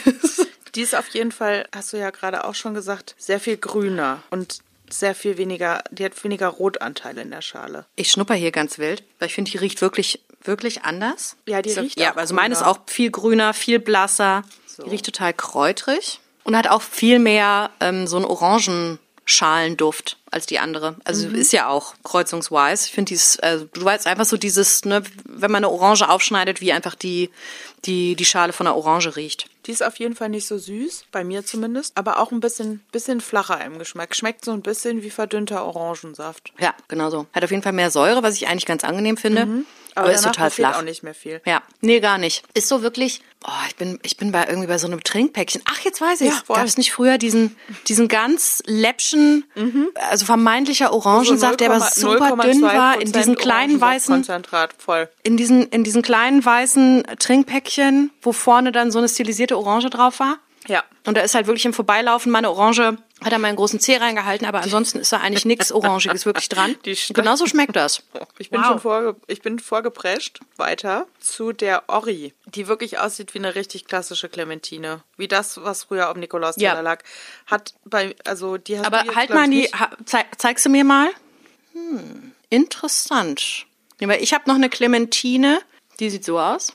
Die ist auf jeden Fall, hast du ja gerade auch schon gesagt, sehr viel grüner und sehr viel weniger, die hat weniger Rotanteile in der Schale. Ich schnupper hier ganz wild, weil ich finde, die riecht wirklich, wirklich anders. Ja, die So, riecht Ja, also meine ist auch viel grüner, viel blasser. So. Die riecht total kräutrig und hat auch viel mehr ähm, so einen Orangenschalenduft als die andere. Also Mhm. ist ja auch kreuzungswise. Ich finde dieses, also du weißt einfach so dieses, ne, wenn man eine Orange aufschneidet, wie einfach die, die, die Schale von der Orange riecht. Die ist auf jeden Fall nicht so süß, bei mir zumindest, aber auch ein bisschen, bisschen flacher im Geschmack. Schmeckt so ein bisschen wie verdünnter Orangensaft. Ja, genau so. Hat auf jeden Fall mehr Säure, was ich eigentlich ganz angenehm finde. Aber, ist danach total flach. auch nicht mehr viel. Ja, nee, gar nicht. Ist so wirklich, oh, ich bin, ich bin bei irgendwie bei so einem Trinkpäckchen. Ach, jetzt weiß ich Ja. Gab es nicht früher diesen, diesen ganz läppschen, also vermeintlicher Orangensaft, der aber super dünn war, in diesen kleinen weißen, in diesen, in diesen kleinen weißen Trinkpäckchen, wo vorne dann so eine stilisierte Orange drauf war? Ja. Und da ist halt wirklich im Vorbeilaufen meine Orange Hat er mal einen großen Zeh reingehalten, aber ansonsten ist da eigentlich nichts Orangiges wirklich dran. Genauso schmeckt das. Ich bin Wow. schon vorge ich bin vorgeprescht weiter zu der Ori, die wirklich aussieht wie eine richtig klassische Clementine. Wie das, was früher auf Nikolaus Ja. Lag. Hat bei, also die hast Aber jetzt, halt mal die, ha, zeig, zeigst du mir mal? Hm, interessant. Ich habe noch eine Clementine, die sieht so aus.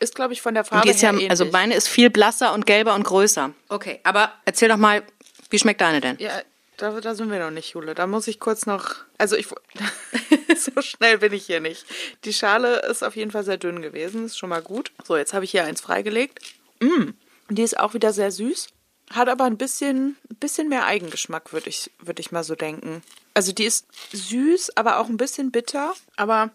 Ist, glaube ich, von der Farbe die ist ja, her ähnlich. also meine ist viel blasser und gelber und größer. Okay, aber erzähl doch mal, wie schmeckt deine denn? Ja, da, da sind wir noch nicht, Jule. Da muss ich kurz noch. Also ich so schnell bin ich hier nicht. Die Schale ist auf jeden Fall sehr dünn gewesen, ist schon mal gut. So, jetzt habe ich hier eins freigelegt. Mm, die ist auch wieder sehr süß, hat aber ein bisschen, bisschen mehr Eigengeschmack, würde ich, würde ich mal so denken. Also die ist süß, aber auch ein bisschen bitter. Aber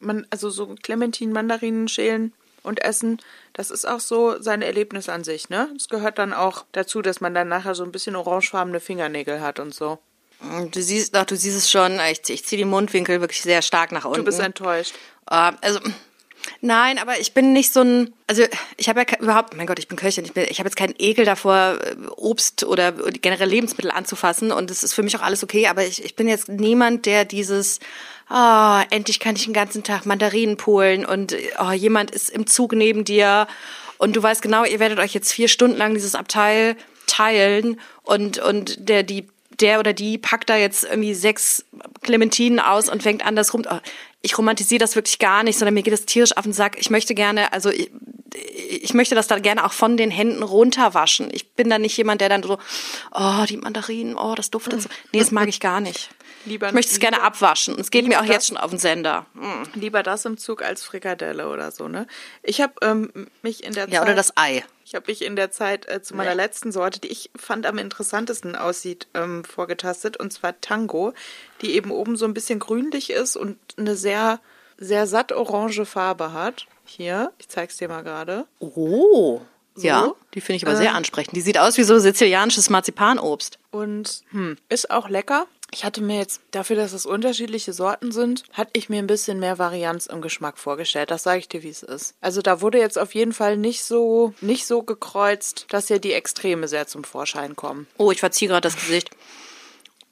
man, also so Clementinen, Mandarinen schälen und essen, das ist auch so sein Erlebnis an sich, ne? Es gehört dann auch dazu, dass man dann nachher so ein bisschen orangefarbene Fingernägel hat und so. Du siehst, ach, du siehst es schon, ich, ich ziehe die Mundwinkel wirklich sehr stark nach unten. Du bist enttäuscht. Äh, also, nein, aber ich bin nicht so ein, also ich habe ja überhaupt, mein Gott, ich bin Köchin, ich, bin, ich habe jetzt keinen Ekel davor, äh, Obst oder generell Lebensmittel anzufassen und es ist für mich auch alles okay, aber ich, ich bin jetzt niemand, der dieses, ah, endlich kann ich den ganzen Tag Mandarinen polen und oh, jemand ist im Zug neben dir und du weißt genau, ihr werdet euch jetzt vier Stunden lang dieses Abteil teilen und, und der, die der oder die packt da jetzt irgendwie sechs Clementinen aus und fängt an, das rum. Oh, Ich romantisiere das wirklich gar nicht, sondern mir geht das tierisch auf den Sack. Ich möchte gerne, also ich, ich möchte das dann gerne auch von den Händen runterwaschen. Ich bin dann nicht jemand, der dann so, oh, die Mandarinen, oh, das duftet so. Nee, das mag ich gar nicht. Lieber- ich möchte es gerne abwaschen. Es geht mir auch lieber jetzt schon auf den Sender. Mm. Lieber das im Zug als Frikadelle oder so, ne? Ich habe ähm, mich in der Ja, Zeit. oder das Ei. Ich habe mich in der Zeit äh, zu meiner letzten Sorte, die ich fand am interessantesten aussieht, ähm, vorgetastet, und zwar Tango, die eben oben so ein bisschen grünlich ist und eine sehr, sehr satt orange Farbe hat. Hier, ich zeig's dir mal gerade. Oh. Ja, die finde ich aber sehr ansprechend. Die sieht aus wie so sizilianisches Marzipanobst. Und hm, ist auch lecker. Ich hatte mir jetzt, dafür, dass es unterschiedliche Sorten sind, hatte ich mir ein bisschen mehr Varianz im Geschmack vorgestellt. Das sage ich dir, wie es ist. Also da wurde jetzt auf jeden Fall nicht so, nicht so gekreuzt, dass ja die Extreme sehr zum Vorschein kommen. Oh, ich verziehe gerade das Gesicht.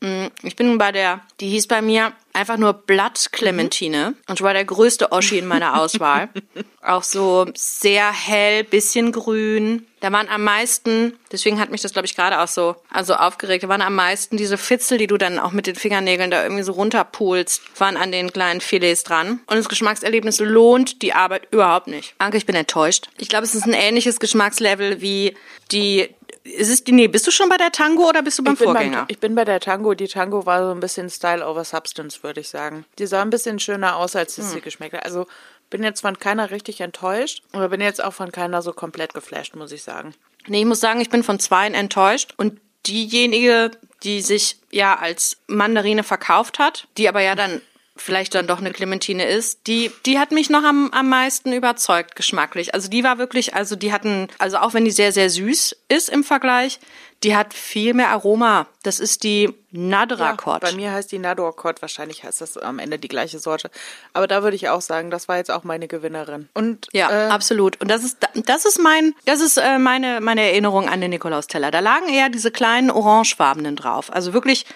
Mm, Ich bin bei der, die hieß bei mir einfach nur Blatt-Clementine. Und ich war der größte Oschi in meiner Auswahl. Auch so sehr hell, bisschen grün. Da waren am meisten, deswegen hat mich das, glaube ich, gerade auch so also aufgeregt, da waren am meisten diese Fitzel, die du dann auch mit den Fingernägeln da irgendwie so runterpulst, waren an den kleinen Filets dran. Und das Geschmackserlebnis lohnt die Arbeit überhaupt nicht. Anke, ich bin enttäuscht. Ich glaube, es ist ein ähnliches Geschmackslevel wie die ist es die, nee, bist du schon bei der Tango oder bist du beim Ich Vorgänger? beim, ich bin bei der Tango. Die Tango war so ein bisschen Style over Substance, würde ich sagen. Die sah ein bisschen schöner aus, als es sie geschmeckt hat. Also bin jetzt von keiner richtig enttäuscht, aber bin jetzt auch von keiner so komplett geflasht, muss ich sagen. Nee, ich muss sagen, ich bin von zweien enttäuscht. Und diejenige, die sich ja als Mandarine verkauft hat, die aber ja dann vielleicht dann doch eine Clementine ist, die, die hat mich noch am, am meisten überzeugt, geschmacklich. Also die war wirklich, also die hatten, also auch wenn die sehr, sehr süß ist im Vergleich, die hat viel mehr Aroma. Das ist die Nadrakot. bei mir heißt die Nador-Kot, wahrscheinlich heißt das am Ende die gleiche Sorte. Aber da würde ich auch sagen, das war jetzt auch meine Gewinnerin. Und Ja, äh, absolut. Und das ist das ist mein das ist äh, meine meine Erinnerung an den Nikolausteller. Da lagen eher diese kleinen orangefarbenen drauf. Also wirklich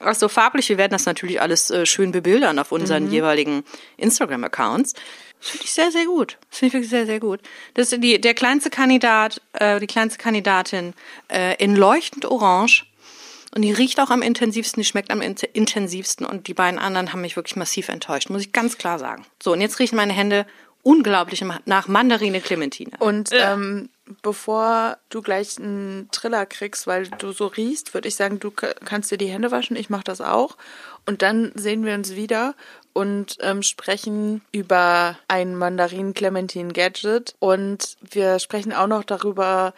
auch so farblich. Wir werden das natürlich alles äh, schön bebildern auf unseren jeweiligen Instagram Accounts. Das finde ich sehr sehr gut. Das finde ich wirklich sehr sehr gut. Das ist die der kleinste Kandidat, äh, die kleinste Kandidatin äh, in leuchtend orange. Und die riecht auch am intensivsten, die schmeckt am int- intensivsten. Und die beiden anderen haben mich wirklich massiv enttäuscht, muss ich ganz klar sagen. So, und jetzt riechen meine Hände unglaublich nach Mandarine Clementine. Und ähm, bevor du gleich einen Triller kriegst, weil du so riechst, würde ich sagen, du kannst dir die Hände waschen. Ich mache das auch. Und dann sehen wir uns wieder und ähm, sprechen über ein Mandarin-Clementine-Gadget. Und wir sprechen auch noch darüber,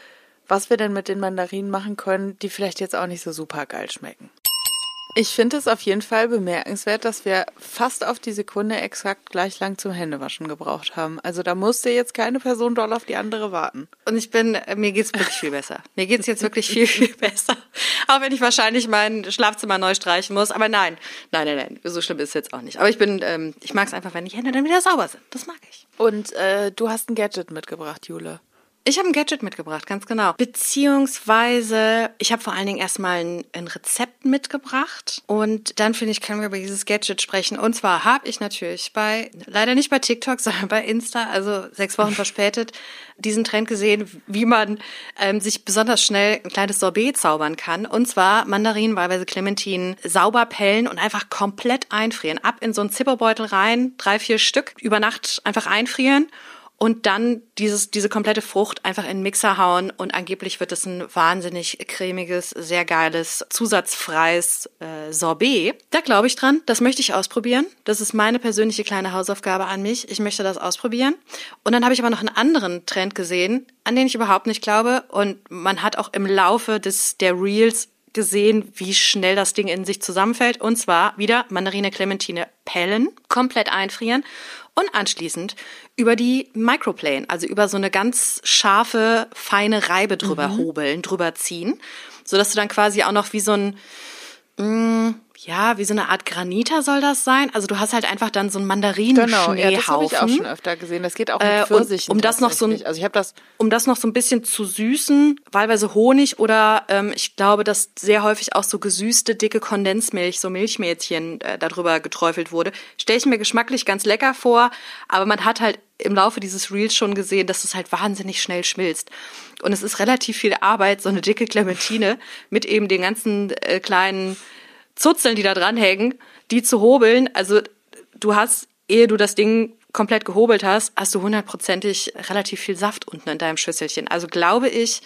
was wir denn mit den Mandarinen machen können, die vielleicht jetzt auch nicht so super geil schmecken. Ich finde es auf jeden Fall bemerkenswert, dass wir fast auf die Sekunde exakt gleich lang zum Händewaschen gebraucht haben. Also da musste jetzt keine Person doll auf die andere warten. Und ich bin, äh, mir geht's wirklich viel besser. Mir geht's jetzt wirklich viel, viel besser. Auch wenn ich wahrscheinlich mein Schlafzimmer neu streichen muss. Aber nein, nein, nein, nein, so schlimm ist es jetzt auch nicht. Aber ich bin, ähm, ich mag's einfach, wenn die Hände dann wieder sauber sind. Das mag ich. Und äh, du hast ein Gadget mitgebracht, Jule. Ich habe ein Gadget mitgebracht, ganz genau. Beziehungsweise, ich habe vor allen Dingen erstmal ein, ein Rezept mitgebracht und dann finde ich, können wir über dieses Gadget sprechen. Und zwar habe ich natürlich bei, leider nicht bei TikTok, sondern bei Insta, also sechs Wochen verspätet, diesen Trend gesehen, wie man ähm, sich besonders schnell ein kleines Sorbet zaubern kann. Und zwar Mandarinen, wahlweise Clementinen, sauber pellen und einfach komplett einfrieren. Ab in so einen Zipperbeutel rein, drei, vier Stück, über Nacht einfach einfrieren und dann dieses, diese komplette Frucht einfach in den Mixer hauen und angeblich wird es ein wahnsinnig cremiges, sehr geiles, zusatzfreies äh, Sorbet. Da glaube ich dran, das möchte ich ausprobieren. Das ist meine persönliche kleine Hausaufgabe an mich. Ich möchte das ausprobieren. Und dann habe ich aber noch einen anderen Trend gesehen, an den ich überhaupt nicht glaube. Und man hat auch im Laufe des der Reels gesehen, wie schnell das Ding in sich zusammenfällt. Und zwar wieder Mandarine, Clementine pellen, komplett einfrieren und anschließend über die Microplane, also über so eine ganz scharfe, feine Reibe drüber mhm. hobeln, drüber ziehen, sodass du dann quasi auch noch wie so ein mh, mm, ja, wie so eine Art Granita soll das sein. Also du hast halt einfach dann so einen Mandarinen Genau, ja, das habe ich auch schon öfter gesehen. Das geht auch mit äh, Pfirsichen. um das noch so ein, also ich habe das, um das noch so ein bisschen zu süßen, wahlweise Honig oder ähm, ich glaube, dass sehr häufig auch so gesüßte dicke Kondensmilch, so Milchmädchen äh, darüber geträufelt wurde. Stelle ich mir geschmacklich ganz lecker vor, aber man hat halt im Laufe dieses Reels schon gesehen, dass es halt wahnsinnig schnell schmilzt. Und es ist relativ viel Arbeit, so eine dicke Clementine mit eben den ganzen äh, kleinen Zuzeln, die da dranhängen, die zu hobeln. Also du hast, ehe du das Ding komplett gehobelt hast, hast du hundertprozentig relativ viel Saft unten in deinem Schüsselchen. Also glaube ich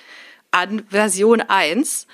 an Version 1.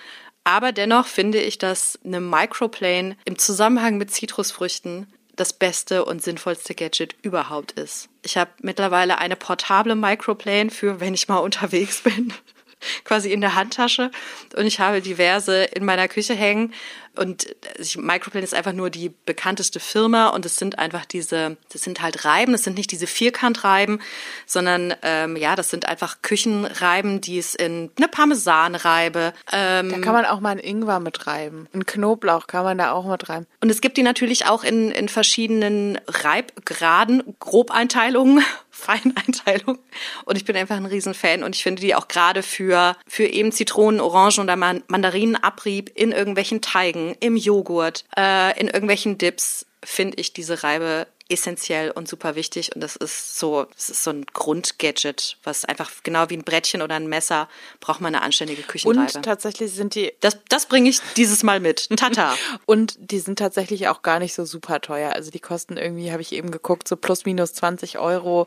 Aber dennoch finde ich, dass eine Microplane im Zusammenhang mit Zitrusfrüchten das beste und sinnvollste Gadget überhaupt ist. Ich habe mittlerweile eine portable Microplane für, wenn ich mal unterwegs bin quasi in der Handtasche und ich habe diverse in meiner Küche hängen und Microplane ist einfach nur die bekannteste Firma und es sind einfach diese, das sind halt Reiben, das sind nicht diese Vierkantreiben, sondern ähm, ja, das sind einfach Küchenreiben, die es in eine Parmesanreibe. Ähm, da kann man auch mal einen Ingwer mit reiben. Ein Knoblauch kann man da auch mit reiben. Und es gibt die natürlich auch in, in verschiedenen Reibgraden, Grobeinteilungen Feineinteilung. Und ich bin einfach ein Riesenfan und ich finde die auch gerade für, für eben Zitronen, Orangen oder Mandarinenabrieb in irgendwelchen Teigen, im Joghurt, äh, in irgendwelchen Dips, finde ich diese Reibe essentiell und super wichtig und das ist so, das ist so ein Grundgadget, was einfach genau wie ein Brettchen oder ein Messer braucht man eine anständige Küchenreibe. Und tatsächlich sind die Das das bringe ich dieses Mal mit. Tata. und die sind tatsächlich auch gar nicht so super teuer. Also die kosten irgendwie, habe ich eben geguckt, so plus minus 20 Euro.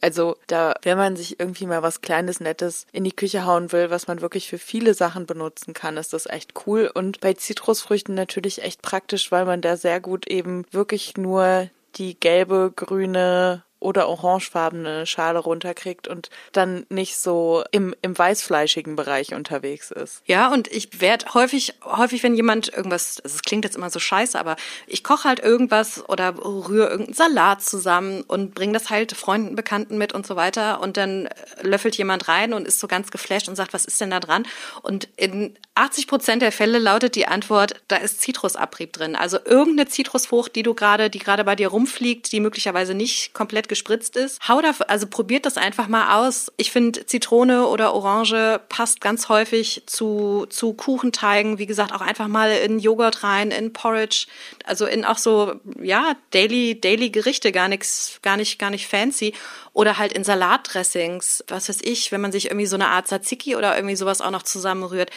Also da, wenn man sich irgendwie mal was Kleines, Nettes in die Küche hauen will, was man wirklich für viele Sachen benutzen kann, ist das echt cool. Und bei Zitrusfrüchten natürlich echt praktisch, weil man da sehr gut eben wirklich nur die gelbe, grüne oder orangefarbene Schale runterkriegt und dann nicht so im, im weißfleischigen Bereich unterwegs ist. Ja, und ich werde häufig, häufig, wenn jemand irgendwas, also es klingt jetzt immer so scheiße, aber ich koche halt irgendwas oder rühre irgendeinen Salat zusammen und bringe das halt Freunden, Bekannten mit und so weiter und dann löffelt jemand rein und ist so ganz geflasht und sagt, was ist denn da dran? Und in 80 Prozent der Fälle lautet die Antwort, da ist Zitrusabrieb drin. Also irgendeine Zitrusfrucht, die du gerade, die gerade bei dir rumfliegt, die möglicherweise nicht komplett gespritzt ist. Hau da, also probiert das einfach mal aus. Ich finde Zitrone oder Orange passt ganz häufig zu, zu Kuchenteigen. Wie gesagt, auch einfach mal in Joghurt rein, in Porridge. Also in auch so, ja, Daily, Daily Gerichte, gar nichts, gar nicht, gar nicht fancy. Oder halt in Salatdressings, was weiß ich, wenn man sich irgendwie so eine Art Tzatziki oder irgendwie sowas auch noch zusammenrührt.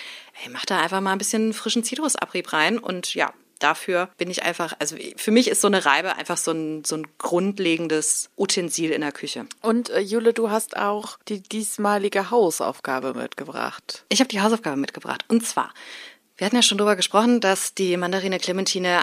Ey, mach da einfach mal ein bisschen frischen Zitrusabrieb rein und ja, dafür bin ich einfach, also für mich ist so eine Reibe einfach so ein, so ein grundlegendes Utensil in der Küche. Und äh, Jule, du hast auch die diesmalige Hausaufgabe mitgebracht. Ich habe die Hausaufgabe mitgebracht. Und zwar wir hatten ja schon darüber gesprochen, dass die Mandarine Clementine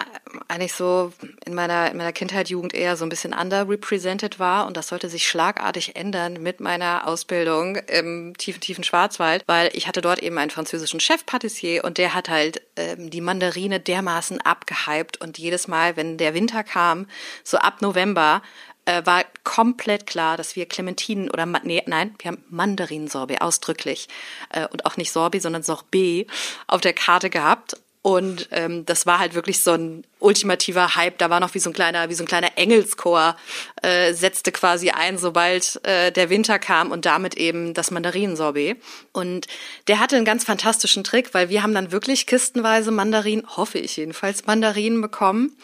eigentlich so in meiner, in meiner Kindheit, Jugend eher so ein bisschen underrepresented war und das sollte sich schlagartig ändern mit meiner Ausbildung im tiefen, tiefen Schwarzwald, weil ich hatte dort eben einen französischen Chef-Patissier und der hat halt ähm, die Mandarine dermaßen abgehypt und jedes Mal, wenn der Winter kam, so ab November, äh, war komplett klar, dass wir Clementinen oder nee, nein, wir haben Mandarinsorbet ausdrücklich äh, und auch nicht Sorbet, sondern Sorbet auf der Karte gehabt. Und ähm, das war halt wirklich so ein ultimativer Hype. Da war noch wie so ein kleiner, wie so ein kleiner Engelschor, äh, setzte quasi ein, sobald äh, der Winter kam und damit eben das Mandarinensorbet. Und der hatte einen ganz fantastischen Trick, weil wir haben dann wirklich kistenweise Mandarinen, hoffe ich jedenfalls, Mandarinen bekommen.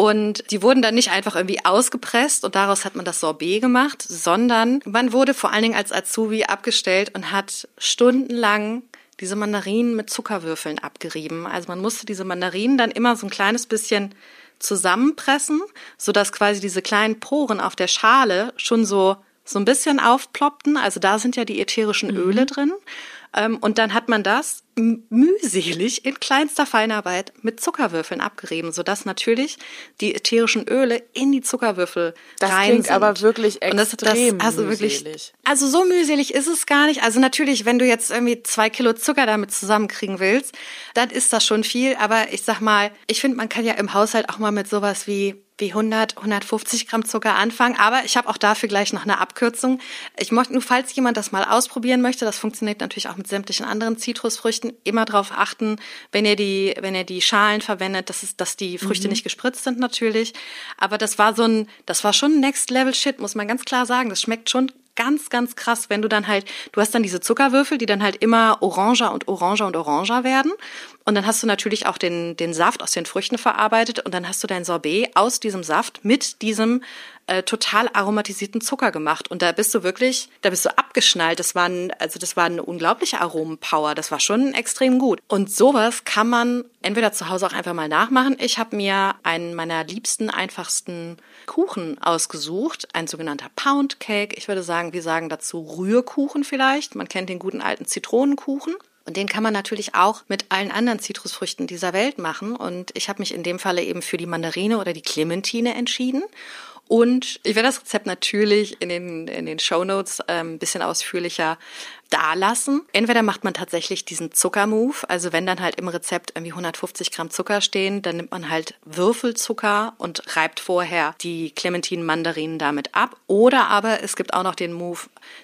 Und die wurden dann nicht einfach irgendwie ausgepresst und daraus hat man das Sorbet gemacht, sondern man wurde vor allen Dingen als Azubi abgestellt und hat stundenlang diese Mandarinen mit Zuckerwürfeln abgerieben. Also man musste diese Mandarinen dann immer so ein kleines bisschen zusammenpressen, sodass quasi diese kleinen Poren auf der Schale schon so so ein bisschen aufploppten. Also da sind ja die ätherischen Öle mhm. drin. Ähm, und dann hat man das mühselig in kleinster Feinarbeit mit Zuckerwürfeln abgerieben, sodass natürlich die ätherischen Öle in die Zuckerwürfel das rein klingt sind. aber wirklich extrem das, das, also mühselig. Wirklich, also so mühselig ist es gar nicht. Also natürlich, wenn du jetzt irgendwie zwei Kilo Zucker damit zusammenkriegen willst, dann ist das schon viel. Aber ich sag mal, ich finde, man kann ja im Haushalt auch mal mit sowas wie wie 100, 150 Gramm Zucker anfangen. Aber ich habe auch dafür gleich noch eine Abkürzung. Ich möchte nur, falls jemand das mal ausprobieren möchte, das funktioniert natürlich auch mit sämtlichen anderen Zitrusfrüchten, immer darauf achten, wenn ihr die, wenn ihr die Schalen verwendet, dass es, dass die Früchte mhm. nicht gespritzt sind natürlich. Aber das war so ein, das war schon Next Level Shit, muss man ganz klar sagen. Das schmeckt schon ganz, ganz krass, wenn du dann halt, du hast dann diese Zuckerwürfel, die dann halt immer oranger und oranger und oranger werden. Und dann hast du natürlich auch den, den Saft aus den Früchten verarbeitet und dann hast du dein Sorbet aus diesem Saft mit diesem äh, total aromatisierten Zucker gemacht. Und da bist du wirklich, da bist du abgeschnallt. Das war ein, also das war eine unglaubliche Aromenpower. Das war schon extrem gut. Und sowas kann man entweder zu Hause auch einfach mal nachmachen. Ich habe mir einen meiner liebsten, einfachsten Kuchen ausgesucht, ein sogenannter Pound Cake. Ich würde sagen, wir sagen dazu Rührkuchen vielleicht. Man kennt den guten alten Zitronenkuchen. Und den kann man natürlich auch mit allen anderen Zitrusfrüchten dieser Welt machen. Und ich habe mich in dem Falle eben für die Mandarine oder die Clementine entschieden. Und ich werde das Rezept natürlich in den, in den Show Notes ein bisschen ausführlicher da lassen. Entweder macht man tatsächlich diesen Zuckermove, also wenn dann halt im Rezept irgendwie 150 Gramm Zucker stehen, dann nimmt man halt Würfelzucker und reibt vorher die Clementinen Mandarinen damit ab. Oder aber es gibt auch noch den Move,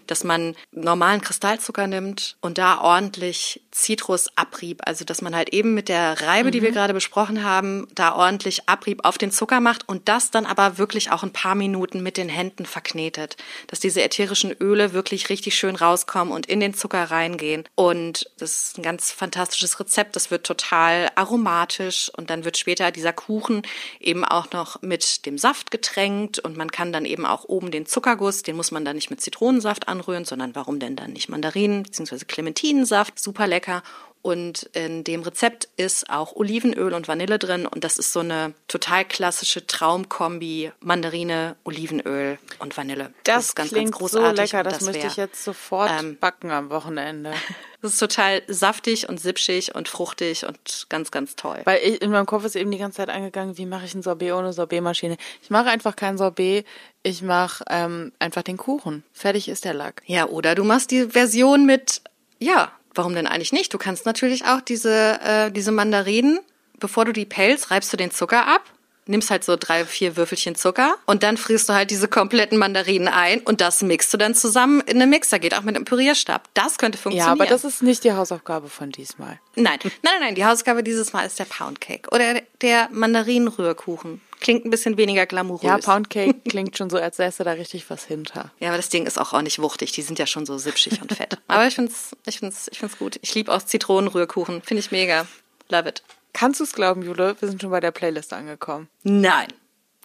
dass man normalen Kristallzucker nimmt und da ordentlich Zitrusabrieb, also dass man halt eben mit der Reibe, mhm. die wir mhm. gerade besprochen haben, da ordentlich Abrieb auf den Zucker macht und das dann aber wirklich auch ein paar Minuten mit den Händen verknetet, dass diese ätherischen Öle wirklich richtig schön rauskommen und in den Zucker reingehen. Und das ist ein ganz fantastisches Rezept. Das wird total aromatisch und dann wird später dieser Kuchen eben auch noch mit dem Saft getränkt und man kann dann eben auch oben den Zuckerguss, den muss man dann nicht mit Zitronensaft anrühren, sondern warum denn dann nicht Mandarinen bzw. Clementinensaft? Super lecker. Und in dem Rezept ist auch Olivenöl und Vanille drin. Und das ist so eine total klassische Traumkombi Mandarine, Olivenöl und Vanille. Das, das ist ganz, klingt ganz großartig. so lecker. Das, das möchte ich jetzt sofort ähm, backen am Wochenende. Das ist total saftig und sipschig und fruchtig und ganz, ganz toll. Weil ich, in meinem Kopf ist eben die ganze Zeit angegangen, wie mache ich ein Sorbet ohne Sorbetmaschine? Ich mache einfach kein Sorbet, ich mache ähm, einfach den Kuchen. Fertig ist der Lack. Ja, oder du machst die Version mit, ja, Warum denn eigentlich nicht? Du kannst natürlich auch diese, äh, diese Mandarinen, bevor du die pelzt, reibst du den Zucker ab, nimmst halt so drei, vier Würfelchen Zucker und dann frierst du halt diese kompletten Mandarinen ein und das mixt du dann zusammen in einem Mixer. Geht auch mit einem Pürierstab. Das könnte funktionieren. Ja, aber das ist nicht die Hausaufgabe von diesmal. Nein, nein, nein, nein. Die Hausaufgabe dieses Mal ist der Poundcake oder der Mandarinenrührkuchen. Klingt ein bisschen weniger glamourös. Ja, Poundcake klingt schon so, als säße da richtig was hinter. Ja, aber das Ding ist auch auch nicht wuchtig. Die sind ja schon so sipschig und fett. Aber ich find's, ich find's, ich find's gut. Ich liebe auch Zitronenrührkuchen. Finde ich mega. Love it. Kannst du es glauben, Jule? Wir sind schon bei der Playlist angekommen. Nein.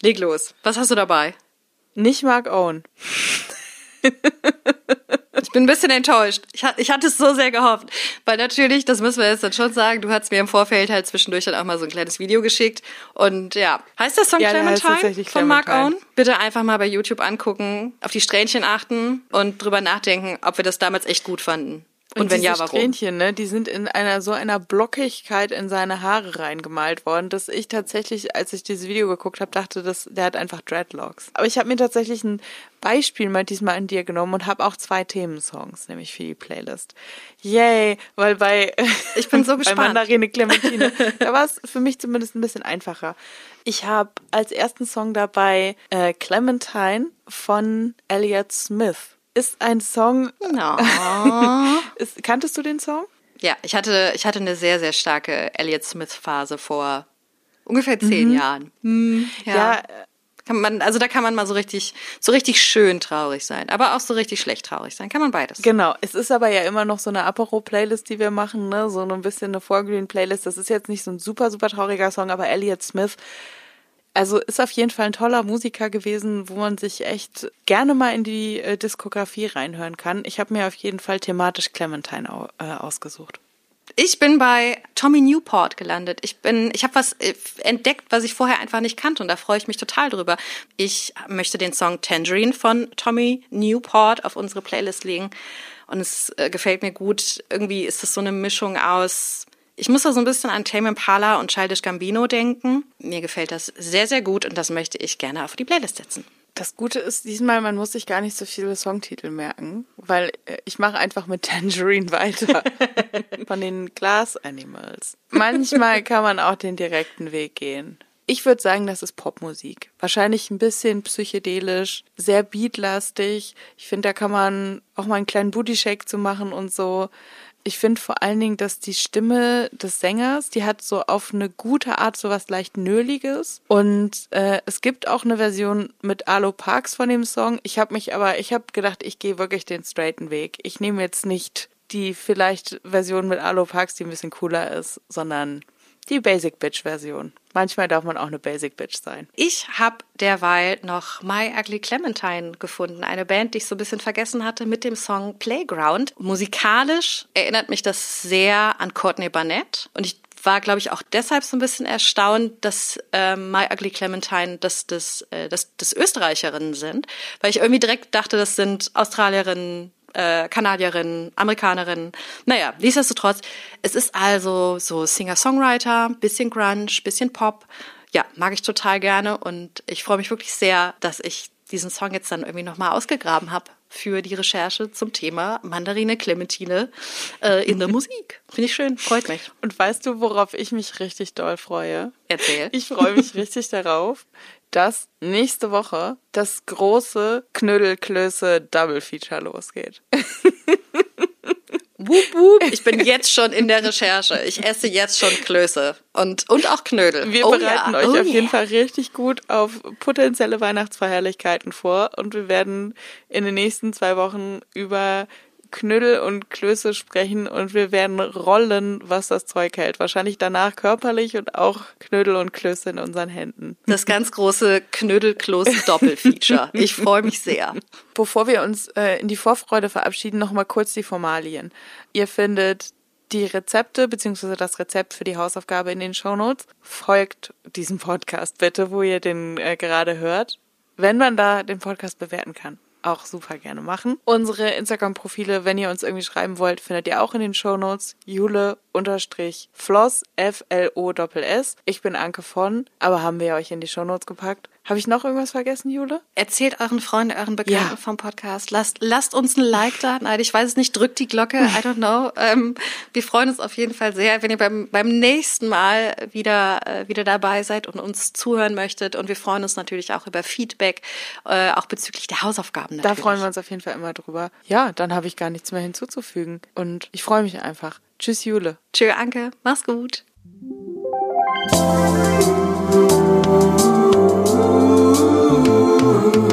Leg los. Was hast du dabei? Nicht Mark Owen. Ich bin ein bisschen enttäuscht. Ich, ich hatte es so sehr gehofft. Weil natürlich, das müssen wir jetzt dann schon sagen, du hast mir im Vorfeld halt zwischendurch dann auch mal so ein kleines Video geschickt. Und ja, heißt der Song ja, Clementine von Mark Owen? Bitte einfach mal bei YouTube angucken, auf die Strähnchen achten und drüber nachdenken, ob wir das damals echt gut fanden. Und, und wenn ja, warum? Strähnchen, ne, die sind in einer so einer Blockigkeit in seine Haare reingemalt worden, dass ich tatsächlich, als ich dieses Video geguckt habe, dachte, dass der hat einfach Dreadlocks. Aber ich habe mir tatsächlich ein Beispiel mal diesmal an dir genommen und habe auch zwei Themensongs, nämlich für die Playlist. Yay, weil bei ich bin so gespannt. bei Mandarine Clementine, da war es für mich zumindest ein bisschen einfacher. Ich habe als ersten Song dabei äh, Clementine von Elliott Smith ist ein Song. No. ist, kanntest du den Song? Ja, ich hatte, ich hatte eine sehr, sehr starke Elliott Smith-Phase vor ungefähr zehn mhm. Jahren. Mhm, ja. ja. Kann man, also da kann man mal so richtig, so richtig schön traurig sein, aber auch so richtig schlecht traurig sein. Kann man beides. Genau. Es ist aber ja immer noch so eine Apero-Playlist, die wir machen, ne? So ein bisschen eine Foregreen-Playlist. Das ist jetzt nicht so ein super, super trauriger Song, aber Elliott Smith also ist auf jeden Fall ein toller Musiker gewesen, wo man sich echt gerne mal in die äh, Diskografie reinhören kann. Ich habe mir auf jeden Fall thematisch Clementine äh, ausgesucht. Ich bin bei Tommy Newport gelandet. Ich bin, ich habe was äh, entdeckt, was ich vorher einfach nicht kannte und da freue ich mich total drüber. Ich möchte den Song Tangerine von Tommy Newport auf unsere Playlist legen und es äh, gefällt mir gut. Irgendwie ist es so eine Mischung aus ich muss da so ein bisschen an Tame Impala und Childish Gambino denken. Mir gefällt das sehr, sehr gut und das möchte ich gerne auf die Playlist setzen. Das Gute ist diesmal, man muss sich gar nicht so viele Songtitel merken, weil äh, ich mache einfach mit Tangerine weiter von den Glass Animals. Manchmal kann man auch den direkten Weg gehen. Ich würde sagen, das ist Popmusik. Wahrscheinlich ein bisschen psychedelisch, sehr beatlastig. Ich finde, da kann man auch mal einen kleinen Booty Shake zu machen und so ich finde vor allen Dingen, dass die Stimme des Sängers, die hat so auf eine gute Art so was leicht Nöliges. Und äh, es gibt auch eine Version mit Alo Parks von dem Song. Ich habe mich aber, ich habe gedacht, ich gehe wirklich den straighten Weg. Ich nehme jetzt nicht die vielleicht Version mit Alo Parks, die ein bisschen cooler ist, sondern die Basic Bitch Version. Manchmal darf man auch eine Basic Bitch sein. Ich habe derweil noch My Ugly Clementine gefunden, eine Band, die ich so ein bisschen vergessen hatte mit dem Song Playground. Musikalisch erinnert mich das sehr an Courtney Barnett und ich war, glaube ich, auch deshalb so ein bisschen erstaunt, dass äh, My Ugly Clementine das, das, äh, das, das Österreicherinnen sind, weil ich irgendwie direkt dachte, das sind Australierinnen, äh, Kanadierin, Amerikanerin. Naja, nichtsdestotrotz, es ist also so Singer-Songwriter, bisschen Grunge, bisschen Pop. Ja, mag ich total gerne und ich freue mich wirklich sehr, dass ich diesen Song jetzt dann irgendwie nochmal ausgegraben habe für die Recherche zum Thema Mandarine Clementine äh, in der Musik. Finde ich schön, freut mich. Und weißt du, worauf ich mich richtig doll freue? Erzähl. Ich freue mich richtig darauf, dass nächste Woche das große Knödelklöße Double Feature losgeht. Wup, wup. Ich bin jetzt schon in der Recherche. Ich esse jetzt schon Klöße und, und auch Knödel. Wir oh bereiten ja. euch oh auf yeah. jeden Fall richtig gut auf potenzielle Weihnachtsfeierlichkeiten vor und wir werden in den nächsten zwei Wochen über Knödel und Klöße sprechen und wir werden rollen, was das Zeug hält. Wahrscheinlich danach körperlich und auch Knödel und Klöße in unseren Händen. Das ganz große Knödel-Kloß-Doppelfeature. Ich freue mich sehr. Bevor wir uns äh, in die Vorfreude verabschieden, nochmal kurz die Formalien. Ihr findet die Rezepte bzw. das Rezept für die Hausaufgabe in den Shownotes. Folgt diesem Podcast bitte, wo ihr den äh, gerade hört, wenn man da den Podcast bewerten kann auch super gerne machen. Unsere Instagram-Profile, wenn ihr uns irgendwie schreiben wollt, findet ihr auch in den Show Notes. Jule unterstrich Floss, F-L-O-S-S. Ich bin Anke von, aber haben wir euch in die Show Notes gepackt. Habe ich noch irgendwas vergessen, Jule? Erzählt euren Freunden, euren Bekannten ja. vom Podcast. Lasst, lasst uns ein Like da. Nein, ich weiß es nicht. Drückt die Glocke. I don't know. Ähm, wir freuen uns auf jeden Fall sehr, wenn ihr beim, beim nächsten Mal wieder, äh, wieder dabei seid und uns zuhören möchtet. Und wir freuen uns natürlich auch über Feedback, äh, auch bezüglich der Hausaufgaben. Natürlich. Da freuen wir uns auf jeden Fall immer drüber. Ja, dann habe ich gar nichts mehr hinzuzufügen. Und ich freue mich einfach. Tschüss, Jule. Tschö, Anke. Mach's gut. Ooh.